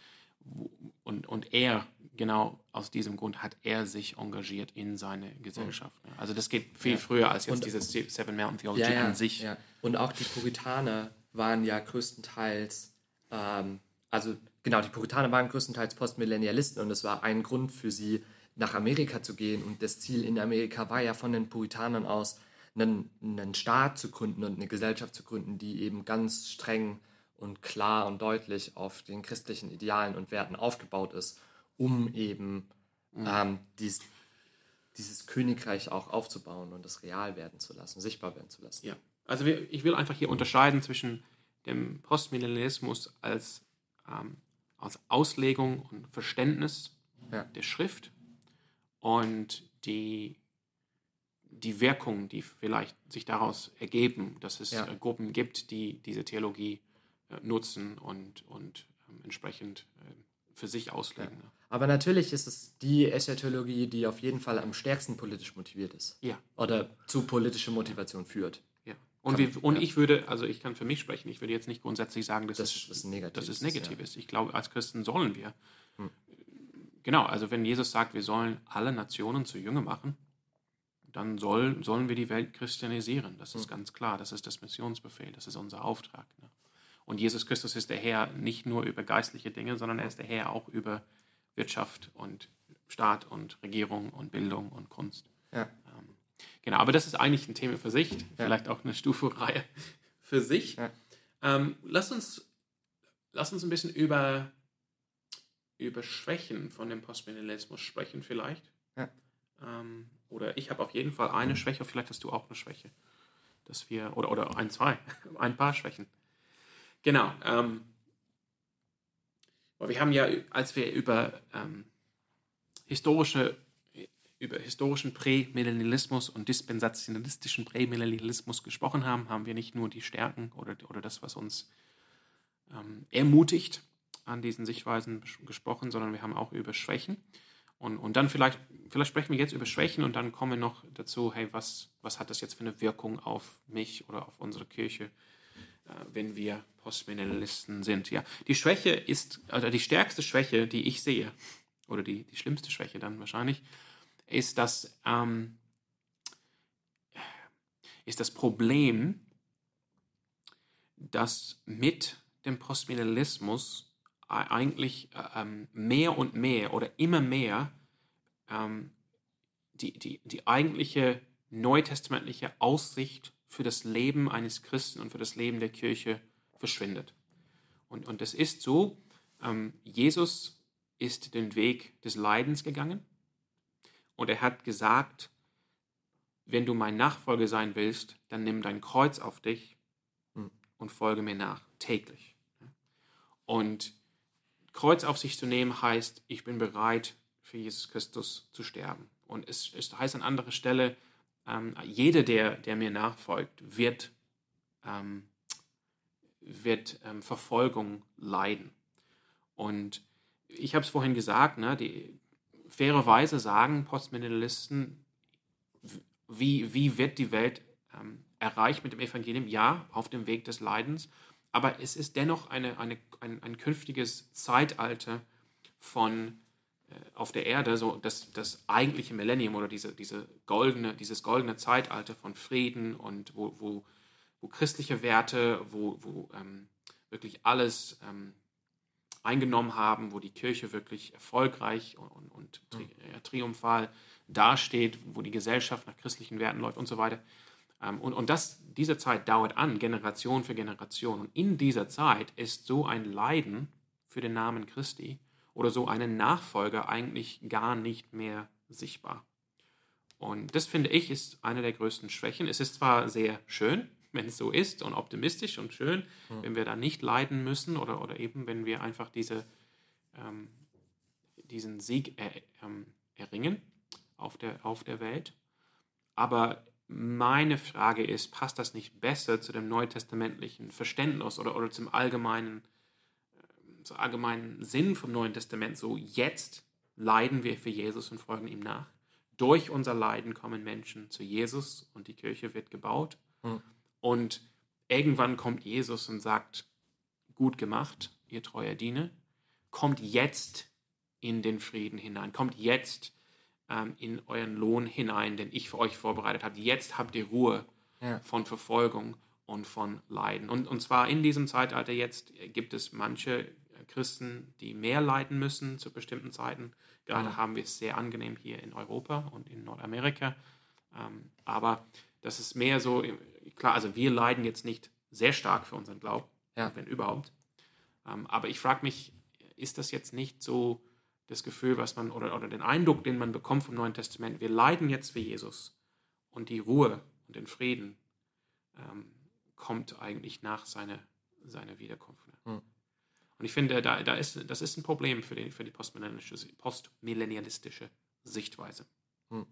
B: Und, und er genau aus diesem Grund hat er sich engagiert in seine Gesellschaft. Ne? Also das geht viel ja. früher als jetzt und, dieses Seven Mountain Theology ja, ja, an sich.
A: Und auch die Puritaner waren ja größtenteils, ähm, also genau, die Puritaner waren größtenteils Postmillennialisten und es war ein Grund für sie, nach Amerika zu gehen. Und das Ziel in Amerika war ja von den Puritanern aus, einen, einen Staat zu gründen und eine Gesellschaft zu gründen, die eben ganz streng und klar und deutlich auf den christlichen Idealen und Werten aufgebaut ist um eben mhm. ähm, dies, dieses Königreich auch aufzubauen und es real werden zu lassen, sichtbar werden zu lassen.
B: Ja, also wir, ich will einfach hier unterscheiden zwischen dem Postmillennialismus als, ähm, als Auslegung und Verständnis ja. der Schrift und die, die Wirkung, die vielleicht sich daraus ergeben, dass es ja. Gruppen gibt, die diese Theologie äh, nutzen und, und ähm, entsprechend äh, für sich auslegen. Ja.
A: Aber natürlich ist es die Eschatologie, die auf jeden Fall am stärksten politisch motiviert ist.
B: Ja.
A: Oder zu politischer Motivation führt.
B: Ja. Und, wir, und ja. ich würde, also ich kann für mich sprechen, ich würde jetzt nicht grundsätzlich sagen, dass
A: das,
B: es,
A: das negativ,
B: dass es negativ ist. Ich glaube, als Christen sollen wir. Hm. Genau, also wenn Jesus sagt, wir sollen alle Nationen zu Jünger machen, dann soll, sollen wir die Welt christianisieren. Das ist hm. ganz klar. Das ist das Missionsbefehl, das ist unser Auftrag. Ne? Und Jesus Christus ist der Herr nicht nur über geistliche Dinge, sondern er ist der Herr auch über Wirtschaft und Staat und Regierung und Bildung und Kunst.
A: Ja.
B: Genau, aber das ist eigentlich ein Thema für sich, ja. vielleicht auch eine Stufe-Reihe für sich. Ja. Ähm, lass, uns, lass uns ein bisschen über, über Schwächen von dem Postmillennialismus sprechen vielleicht.
A: Ja.
B: Ähm, oder ich habe auf jeden Fall eine Schwäche, vielleicht hast du auch eine Schwäche. Dass wir, oder, oder ein, zwei, ein paar Schwächen. Genau. Ähm, wir haben ja, als wir über ähm, historische über historischen Prämillennialismus und dispensationalistischen Prämillennialismus gesprochen haben, haben wir nicht nur die Stärken oder, oder das, was uns ähm, ermutigt, an diesen Sichtweisen gesprochen, sondern wir haben auch über Schwächen. Und, und dann vielleicht, vielleicht sprechen wir jetzt über Schwächen und dann kommen wir noch dazu, hey, was, was hat das jetzt für eine Wirkung auf mich oder auf unsere Kirche, äh, wenn wir Postmillennialisten sind. Ja. Die Schwäche ist, oder die stärkste Schwäche, die ich sehe, oder die, die schlimmste Schwäche dann wahrscheinlich, ist, dass ähm, ist das Problem, dass mit dem Postmillennialismus eigentlich ähm, mehr und mehr oder immer mehr ähm, die, die, die eigentliche neutestamentliche Aussicht für das Leben eines Christen und für das Leben der Kirche verschwindet. Und, und das ist so, ähm, Jesus ist den Weg des Leidens gegangen und er hat gesagt, wenn du mein Nachfolger sein willst, dann nimm dein Kreuz auf dich hm. und folge mir nach, täglich. Und Kreuz auf sich zu nehmen heißt, ich bin bereit, für Jesus Christus zu sterben. Und es, es heißt an anderer Stelle, ähm, jeder, der, der mir nachfolgt, wird, ähm, wird ähm, Verfolgung leiden. Und ich habe es vorhin gesagt, ne, die, fairerweise sagen Postmillennialisten, wie, wie wird die Welt ähm, erreicht mit dem Evangelium? Ja, auf dem Weg des Leidens, aber es ist dennoch eine, eine, ein, ein künftiges Zeitalter von äh, auf der Erde, so das, das eigentliche Millennium oder diese, diese goldene, dieses goldene Zeitalter von Frieden und wo, wo, wo christliche Werte, wo, wo ähm, wirklich alles ähm, eingenommen haben, wo die Kirche wirklich erfolgreich und, und, tri ja, triumphal dasteht, wo die Gesellschaft nach christlichen Werten läuft und so weiter. Ähm, und und das, diese Zeit dauert an, Generation für Generation. Und in dieser Zeit ist so ein Leiden für den Namen Christi oder so einen Nachfolger eigentlich gar nicht mehr sichtbar. Und das finde ich ist eine der größten Schwächen. Es ist zwar sehr schön, wenn es so ist und optimistisch und schön, mhm. wenn wir da nicht leiden müssen oder, oder eben wenn wir einfach diese, ähm, diesen Sieg er, ähm, erringen auf der, auf der Welt. Aber meine Frage ist, passt das nicht besser zu dem neutestamentlichen Verständnis oder, oder zum allgemeinen so allgemeinen Sinn vom Neuen Testament, so jetzt leiden wir für Jesus und folgen ihm nach. Durch unser Leiden kommen Menschen zu Jesus und die Kirche wird gebaut. Mhm. Und irgendwann kommt Jesus und sagt, gut gemacht, ihr treuer Diener, kommt jetzt in den Frieden hinein, kommt jetzt ähm, in euren Lohn hinein, den ich für euch vorbereitet habe. Jetzt habt ihr Ruhe ja. von Verfolgung und von Leiden. Und, und zwar in diesem Zeitalter jetzt gibt es manche Christen, die mehr leiden müssen zu bestimmten Zeiten. Gerade mhm. haben wir es sehr angenehm hier in Europa und in Nordamerika. Ähm, aber das ist mehr so, klar, also wir leiden jetzt nicht sehr stark für unseren Glauben, ja. wenn überhaupt. Ähm, aber ich frage mich, ist das jetzt nicht so das Gefühl, was man oder, oder den Eindruck, den man bekommt vom Neuen Testament, wir leiden jetzt für Jesus und die Ruhe und den Frieden ähm, kommt eigentlich nach seiner, seiner Wiederkunft. Ne? Mhm. Und ich finde, da, da ist, das ist ein Problem für die, für die postmillennialistische Sichtweise. Hm.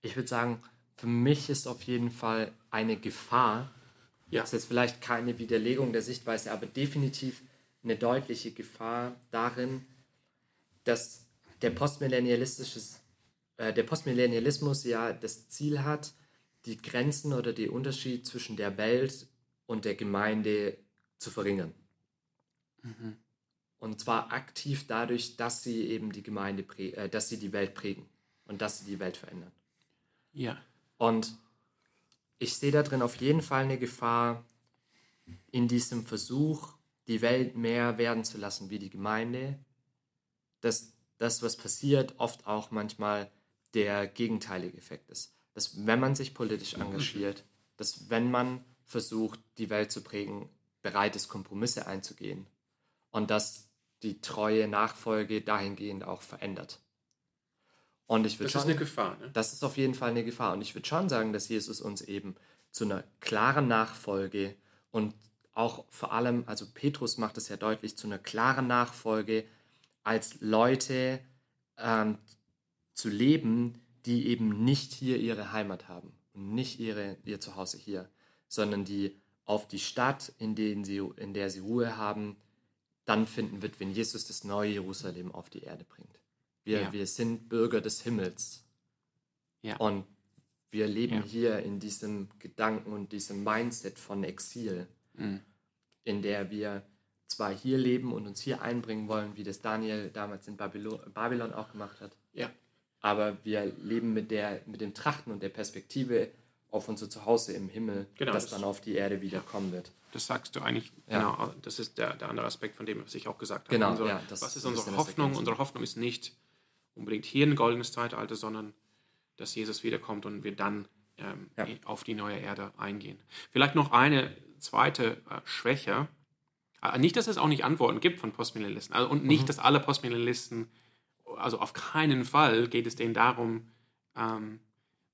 A: Ich würde sagen, für mich ist auf jeden Fall eine Gefahr, ja. das ist jetzt vielleicht keine Widerlegung der Sichtweise, aber definitiv eine deutliche Gefahr darin, dass der, postmillennialistische, äh, der Postmillennialismus ja das Ziel hat, die Grenzen oder den Unterschied zwischen der Welt und der Gemeinde zu verringern. Mhm. Und zwar aktiv dadurch, dass sie eben die Gemeinde, äh, dass sie die Welt prägen und dass sie die Welt verändern. Ja. Und ich sehe da drin auf jeden Fall eine Gefahr in diesem Versuch, die Welt mehr werden zu lassen wie die Gemeinde, dass das, was passiert, oft auch manchmal der gegenteilige Effekt ist. Dass wenn man sich politisch engagiert, dass wenn man versucht, die Welt zu prägen, bereit ist, Kompromisse einzugehen, und dass die treue Nachfolge dahingehend auch verändert. Und ich
B: das
A: schon,
B: ist eine Gefahr. Ne?
A: Das ist auf jeden Fall eine Gefahr. Und ich würde schon sagen, dass Jesus uns eben zu einer klaren Nachfolge und auch vor allem, also Petrus macht es ja deutlich, zu einer klaren Nachfolge als Leute ähm, zu leben, die eben nicht hier ihre Heimat haben und nicht ihre, ihr Zuhause hier, sondern die auf die Stadt, in, denen sie, in der sie Ruhe haben, dann finden wird, wenn Jesus das neue Jerusalem auf die Erde bringt. Wir, ja. wir sind Bürger des Himmels. Ja. Und wir leben ja. hier in diesem Gedanken und diesem Mindset von Exil, mhm. in der wir zwar hier leben und uns hier einbringen wollen, wie das Daniel damals in Babylon, Babylon auch gemacht hat. Ja. Aber wir leben mit, der, mit dem Trachten und der Perspektive auf unser Zuhause im Himmel,
B: Genau,
A: das,
B: das-
A: dann auf die Erde wieder kommen wird.
B: Das sagst du eigentlich,
A: Ja.
B: genau, das ist der, der andere Aspekt von dem, was ich auch gesagt habe.
A: Genau,
B: Unsere,
A: ja, das
B: was ist unsere Hoffnung? Unsere Hoffnung ist nicht unbedingt hier ein goldenes Zeitalter, sondern dass Jesus wiederkommt und wir dann ähm,
A: Ja.
B: auf die neue Erde eingehen. Vielleicht noch eine zweite äh, Schwäche. Äh, nicht, dass es auch nicht Antworten gibt von Postmillennialisten. Also, und
A: Mhm.
B: nicht, dass alle Postmillennialisten, also auf keinen Fall geht es denen darum, ähm,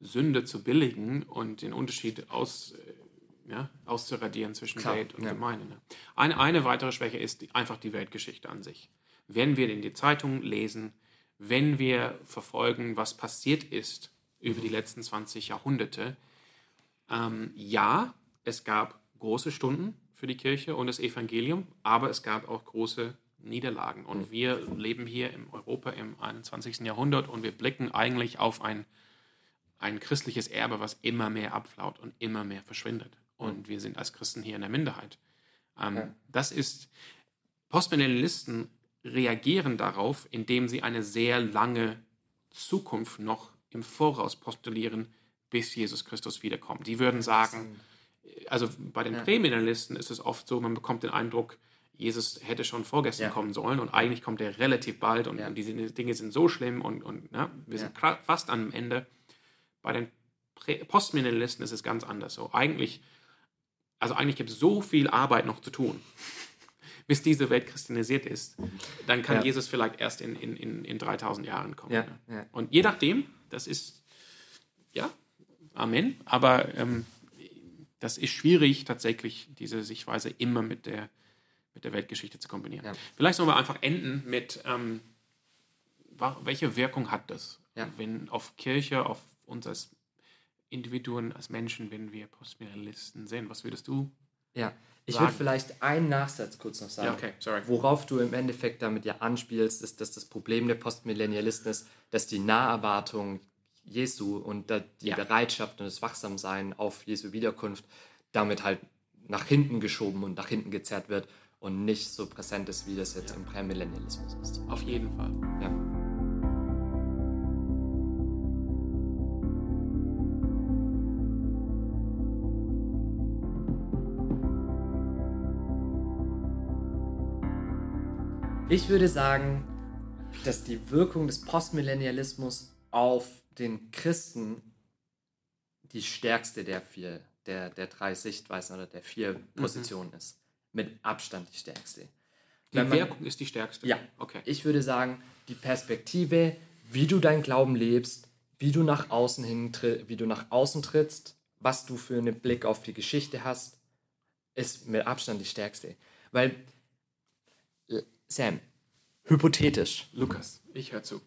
B: Sünde zu billigen und den Unterschied aus, äh, ja, auszuradieren zwischen
A: Klar,
B: Welt und
A: ja.
B: Gemeinde. Ne? Eine, eine weitere Schwäche ist die, einfach die Weltgeschichte an sich. Wenn wir in die Zeitung lesen, wenn wir verfolgen, was passiert ist über die letzten 20 Jahrhunderte, ähm, ja, es gab große Stunden für die Kirche und das Evangelium, aber es gab auch große Niederlagen. Und wir leben hier in Europa im 21. Jahrhundert und wir blicken eigentlich auf ein, ein christliches Erbe, was immer mehr abflaut und immer mehr verschwindet. Und wir sind als Christen hier in der Minderheit. Ähm,
A: Ja.
B: Das ist, Postmillennialisten reagieren darauf, indem sie eine sehr lange Zukunft noch im Voraus postulieren, bis Jesus Christus wiederkommt. Die würden sagen, also bei den
A: Ja.
B: Prämillennialisten ist es oft so, man bekommt den Eindruck, Jesus hätte schon vorgestern
A: Ja.
B: kommen sollen und eigentlich kommt er relativ bald und,
A: Ja.
B: und diese Dinge sind so schlimm und, und na, wir sind fast am Ende. Bei den Postmillennialisten ist es ganz anders. So eigentlich, also eigentlich gibt es so viel Arbeit noch zu tun, bis diese Welt christianisiert ist. Dann kann
A: Ja.
B: Jesus vielleicht erst in, in, in, in 3000 Jahren kommen.
A: Ja,
B: ne? Und je nachdem, das ist, ja, Amen, aber ähm, das ist schwierig, tatsächlich diese Sichtweise immer mit der, mit der Weltgeschichte zu kombinieren. Vielleicht sollen wir einfach enden mit, ähm, welche Wirkung hat das, wenn auf Kirche, auf uns als Individuen, als Menschen, wenn wir Postmillennialisten sind? Was würdest du?
A: Ja, ich würde vielleicht einen Nachsatz kurz noch sagen.
B: Ja, okay, sorry.
A: Worauf du im Endeffekt damit ja anspielst, ist, dass das Problem der Postmillennialisten ist, dass die Naherwartung Jesu und die
B: Ja.
A: Bereitschaft und das Wachsamsein auf Jesu Wiederkunft damit halt nach hinten geschoben und nach hinten gezerrt wird und nicht so präsent ist, wie das jetzt im Prämillennialismus ist.
B: Auf jeden Fall.
A: Ja. Ich würde sagen, dass die Wirkung des Postmillennialismus auf den Christen die stärkste der vier, der, der drei Sichtweisen oder der vier Positionen ist. Mit Abstand die stärkste.
B: Die
A: man-
B: Wirkung ist die stärkste.
A: Ja.
B: Okay.
A: Ich würde sagen, die Perspektive, wie du deinen Glauben lebst, wie du nach außen hin, wie du nach außen trittst, was du für einen Blick auf die Geschichte hast, ist mit Abstand die stärkste. Weil, äh, Sam, hypothetisch,
B: Lukas, ich höre zu.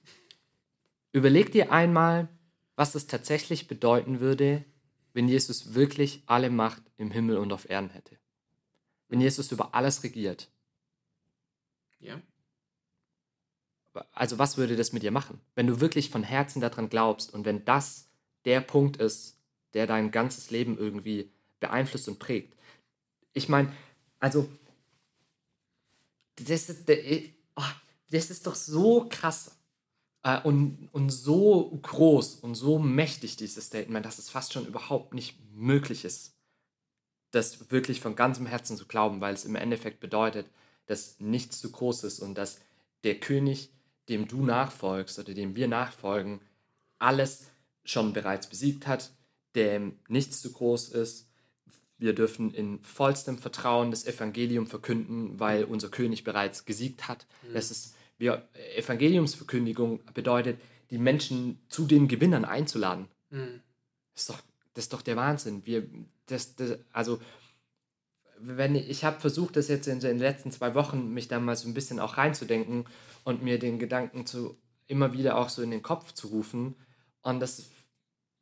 A: überleg dir einmal, was es tatsächlich bedeuten würde, wenn Jesus wirklich alle Macht im Himmel und auf Erden hätte. Wenn Jesus über alles regiert.
B: Ja.
A: also was würde das mit dir machen? Wenn du wirklich von Herzen daran glaubst und wenn das der Punkt ist, der dein ganzes Leben irgendwie beeinflusst und prägt. Ich meine, also, das ist, der- oh, das ist doch so krass äh, und, und so groß und so mächtig, dieses Statement, dass es fast schon überhaupt nicht möglich ist, das wirklich von ganzem Herzen zu glauben, weil es im Endeffekt bedeutet, dass nichts zu groß ist und dass der König, dem du nachfolgst oder dem wir nachfolgen, alles schon bereits besiegt hat, dem nichts zu groß ist. Wir dürfen in vollstem Vertrauen das Evangelium verkünden, weil unser König bereits gesiegt hat. Das ist, wir, Evangeliumsverkündigung bedeutet, die Menschen zu den Gewinnern einzuladen.
B: Mhm.
A: Das ist doch, das ist doch der Wahnsinn. Wir, das, das, also, wenn ich, ich habe versucht, das jetzt in den letzten zwei Wochen, mich da mal so ein bisschen auch reinzudenken und mir den Gedanken zu immer wieder auch so in den Kopf zu rufen. Und das,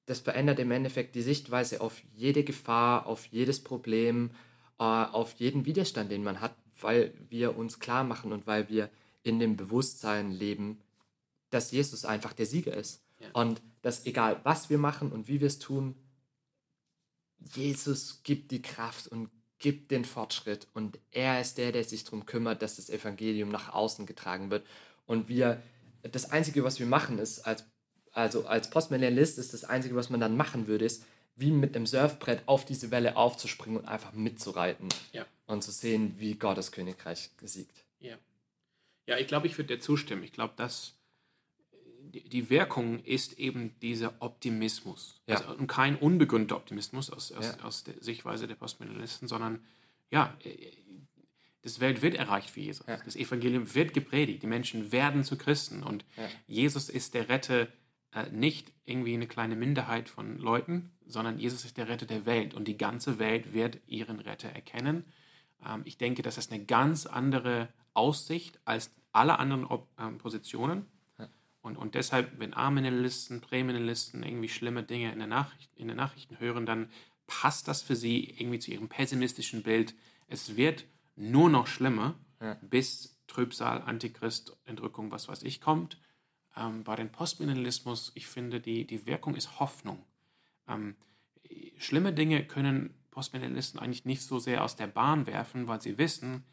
A: das verändert im Endeffekt die Sichtweise auf jede Gefahr, auf jedes Problem, äh, auf jeden Widerstand, den man hat, weil wir uns klar machen und weil wir in dem Bewusstsein leben, dass Jesus einfach der Sieger ist.
B: Ja.
A: Und dass egal was wir machen und wie wir es tun, Jesus gibt die Kraft und gibt den Fortschritt und er ist der, der sich darum kümmert, dass das Evangelium nach außen getragen wird. Und wir, das Einzige, was wir machen, ist, als, also als Postmillennialist ist das Einzige, was man dann machen würde, ist, wie mit einem Surfbrett auf diese Welle aufzuspringen und einfach mitzureiten
B: Ja.
A: und zu sehen, wie Gottes Königreich gesiegt.
B: Ja, ja ich glaube, ich würde dir zustimmen. Ich glaube, dass die, die Wirkung ist eben dieser Optimismus.
A: Ja.
B: Also, und kein unbegründeter Optimismus aus, aus,
A: Ja.
B: aus der Sichtweise der Postmillennialisten, sondern ja, äh, das Welt wird erreicht für Jesus.
A: Ja.
B: Das Evangelium wird gepredigt. Die Menschen werden zu Christen. Und. Jesus ist der Retter äh, nicht irgendwie eine kleine Minderheit von Leuten, sondern Jesus ist der Retter der Welt. Und die ganze Welt wird ihren Retter erkennen. Ähm, ich denke, das ist eine ganz andere Aussicht als alle anderen Op ähm, Positionen. Und, und deshalb, wenn Arminalisten, Präminalisten irgendwie schlimme Dinge in, der Nachricht, in den Nachrichten hören, dann passt das für sie irgendwie zu ihrem pessimistischen Bild. Es wird nur noch schlimmer,
A: Ja.
B: bis Trübsal, Antichrist, Entrückung, was weiß ich, kommt. Ähm, bei dem Postminimalismus, ich finde, die, die Wirkung ist Hoffnung. Ähm, schlimme Dinge können Postmillennialisten eigentlich nicht so sehr aus der Bahn werfen, weil sie wissen,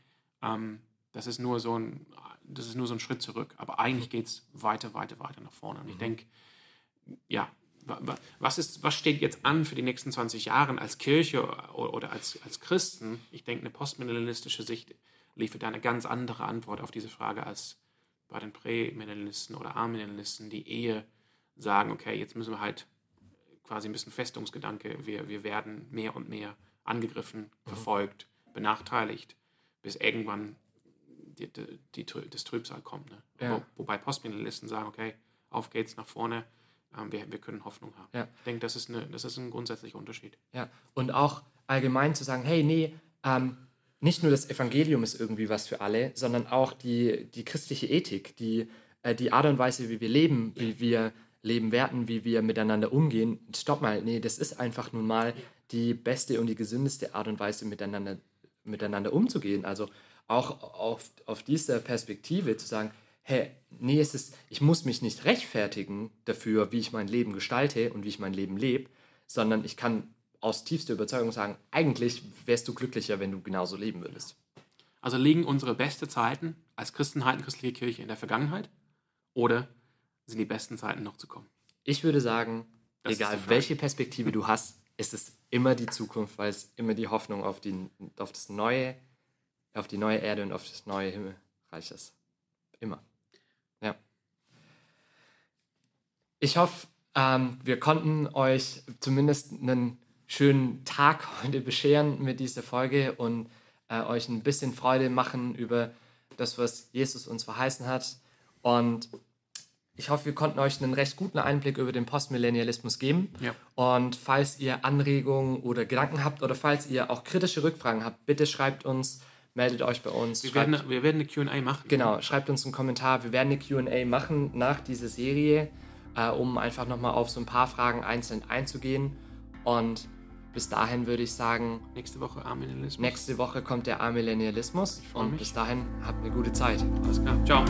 B: ähm, das, ist nur so ein, das ist nur so ein Schritt zurück. Aber eigentlich geht es weiter, weiter, weiter nach vorne. Und ich denke, ja, wa- wa- was, ist, was steht jetzt an für die nächsten 20 Jahre als Kirche oder, als, als Christen? Ich denke, eine postmillennialistische Sicht liefert eine ganz andere Antwort auf diese Frage als bei den Prämillennialisten oder Amillennialisten, die eher sagen, okay, jetzt müssen wir halt quasi ein bisschen Festungsgedanke, wir, wir werden mehr und mehr angegriffen, verfolgt, benachteiligt, bis irgendwann die, die, die, das Trübsal kommt. Ne?
A: Ja.
B: Wo, wobei Postmillennialisten sagen, okay, auf geht's nach vorne, ähm, wir, wir können Hoffnung haben.
A: Ja.
B: Ich denke, das ist, eine, das ist ein grundsätzlicher Unterschied.
A: Ja, und auch allgemein zu sagen, hey, nee, ähm, nicht nur das Evangelium ist irgendwie was für alle, sondern auch die, die christliche Ethik, die, äh, die Art und Weise, wie wir leben, wie wir leben werden, wie wir miteinander umgehen. Stopp mal, nee, das ist einfach nun mal die beste und die gesündeste Art und Weise, miteinander, miteinander umzugehen. Also auch auf, auf dieser Perspektive zu sagen, hey, nee, es ist, ich muss mich nicht rechtfertigen dafür, wie ich mein Leben gestalte und wie ich mein Leben lebe, sondern ich kann aus tiefster Überzeugung sagen, eigentlich wärst du glücklicher, wenn du genauso leben würdest.
B: Also liegen unsere besten Zeiten als Christenheit und christliche Kirche in der Vergangenheit oder sind die besten Zeiten noch zu kommen?
A: Ich würde sagen,
B: Das
A: egal welche Perspektive du hast, ist es immer die Zukunft, weil es immer die Hoffnung auf, die, auf das neue, auf die neue Erde und auf das neue Himmelreich ist. Immer. Ja. Ich hoffe, ähm, wir konnten euch zumindest einen schönen Tag heute bescheren mit dieser Folge und äh, euch ein bisschen Freude machen über das, was Jesus uns verheißen hat. Und ich hoffe, wir konnten euch einen recht guten Einblick über den Postmillennialismus geben.
B: Ja.
A: Und falls ihr Anregungen oder Gedanken habt oder falls ihr auch kritische Rückfragen habt, bitte schreibt uns, meldet euch bei uns.
B: Wir
A: schreibt,
B: werden, wir werden eine QA machen.
A: Genau, schreibt uns einen Kommentar. Wir werden eine QA machen nach dieser Serie, äh, um einfach nochmal auf so ein paar Fragen einzeln einzugehen. Und bis dahin würde ich sagen,
B: Nächste Woche Arminalismus.
A: nächste Woche kommt der Amillennialismus. Und
B: mich.
A: bis dahin habt eine gute Zeit.
B: Alles klar. Ciao.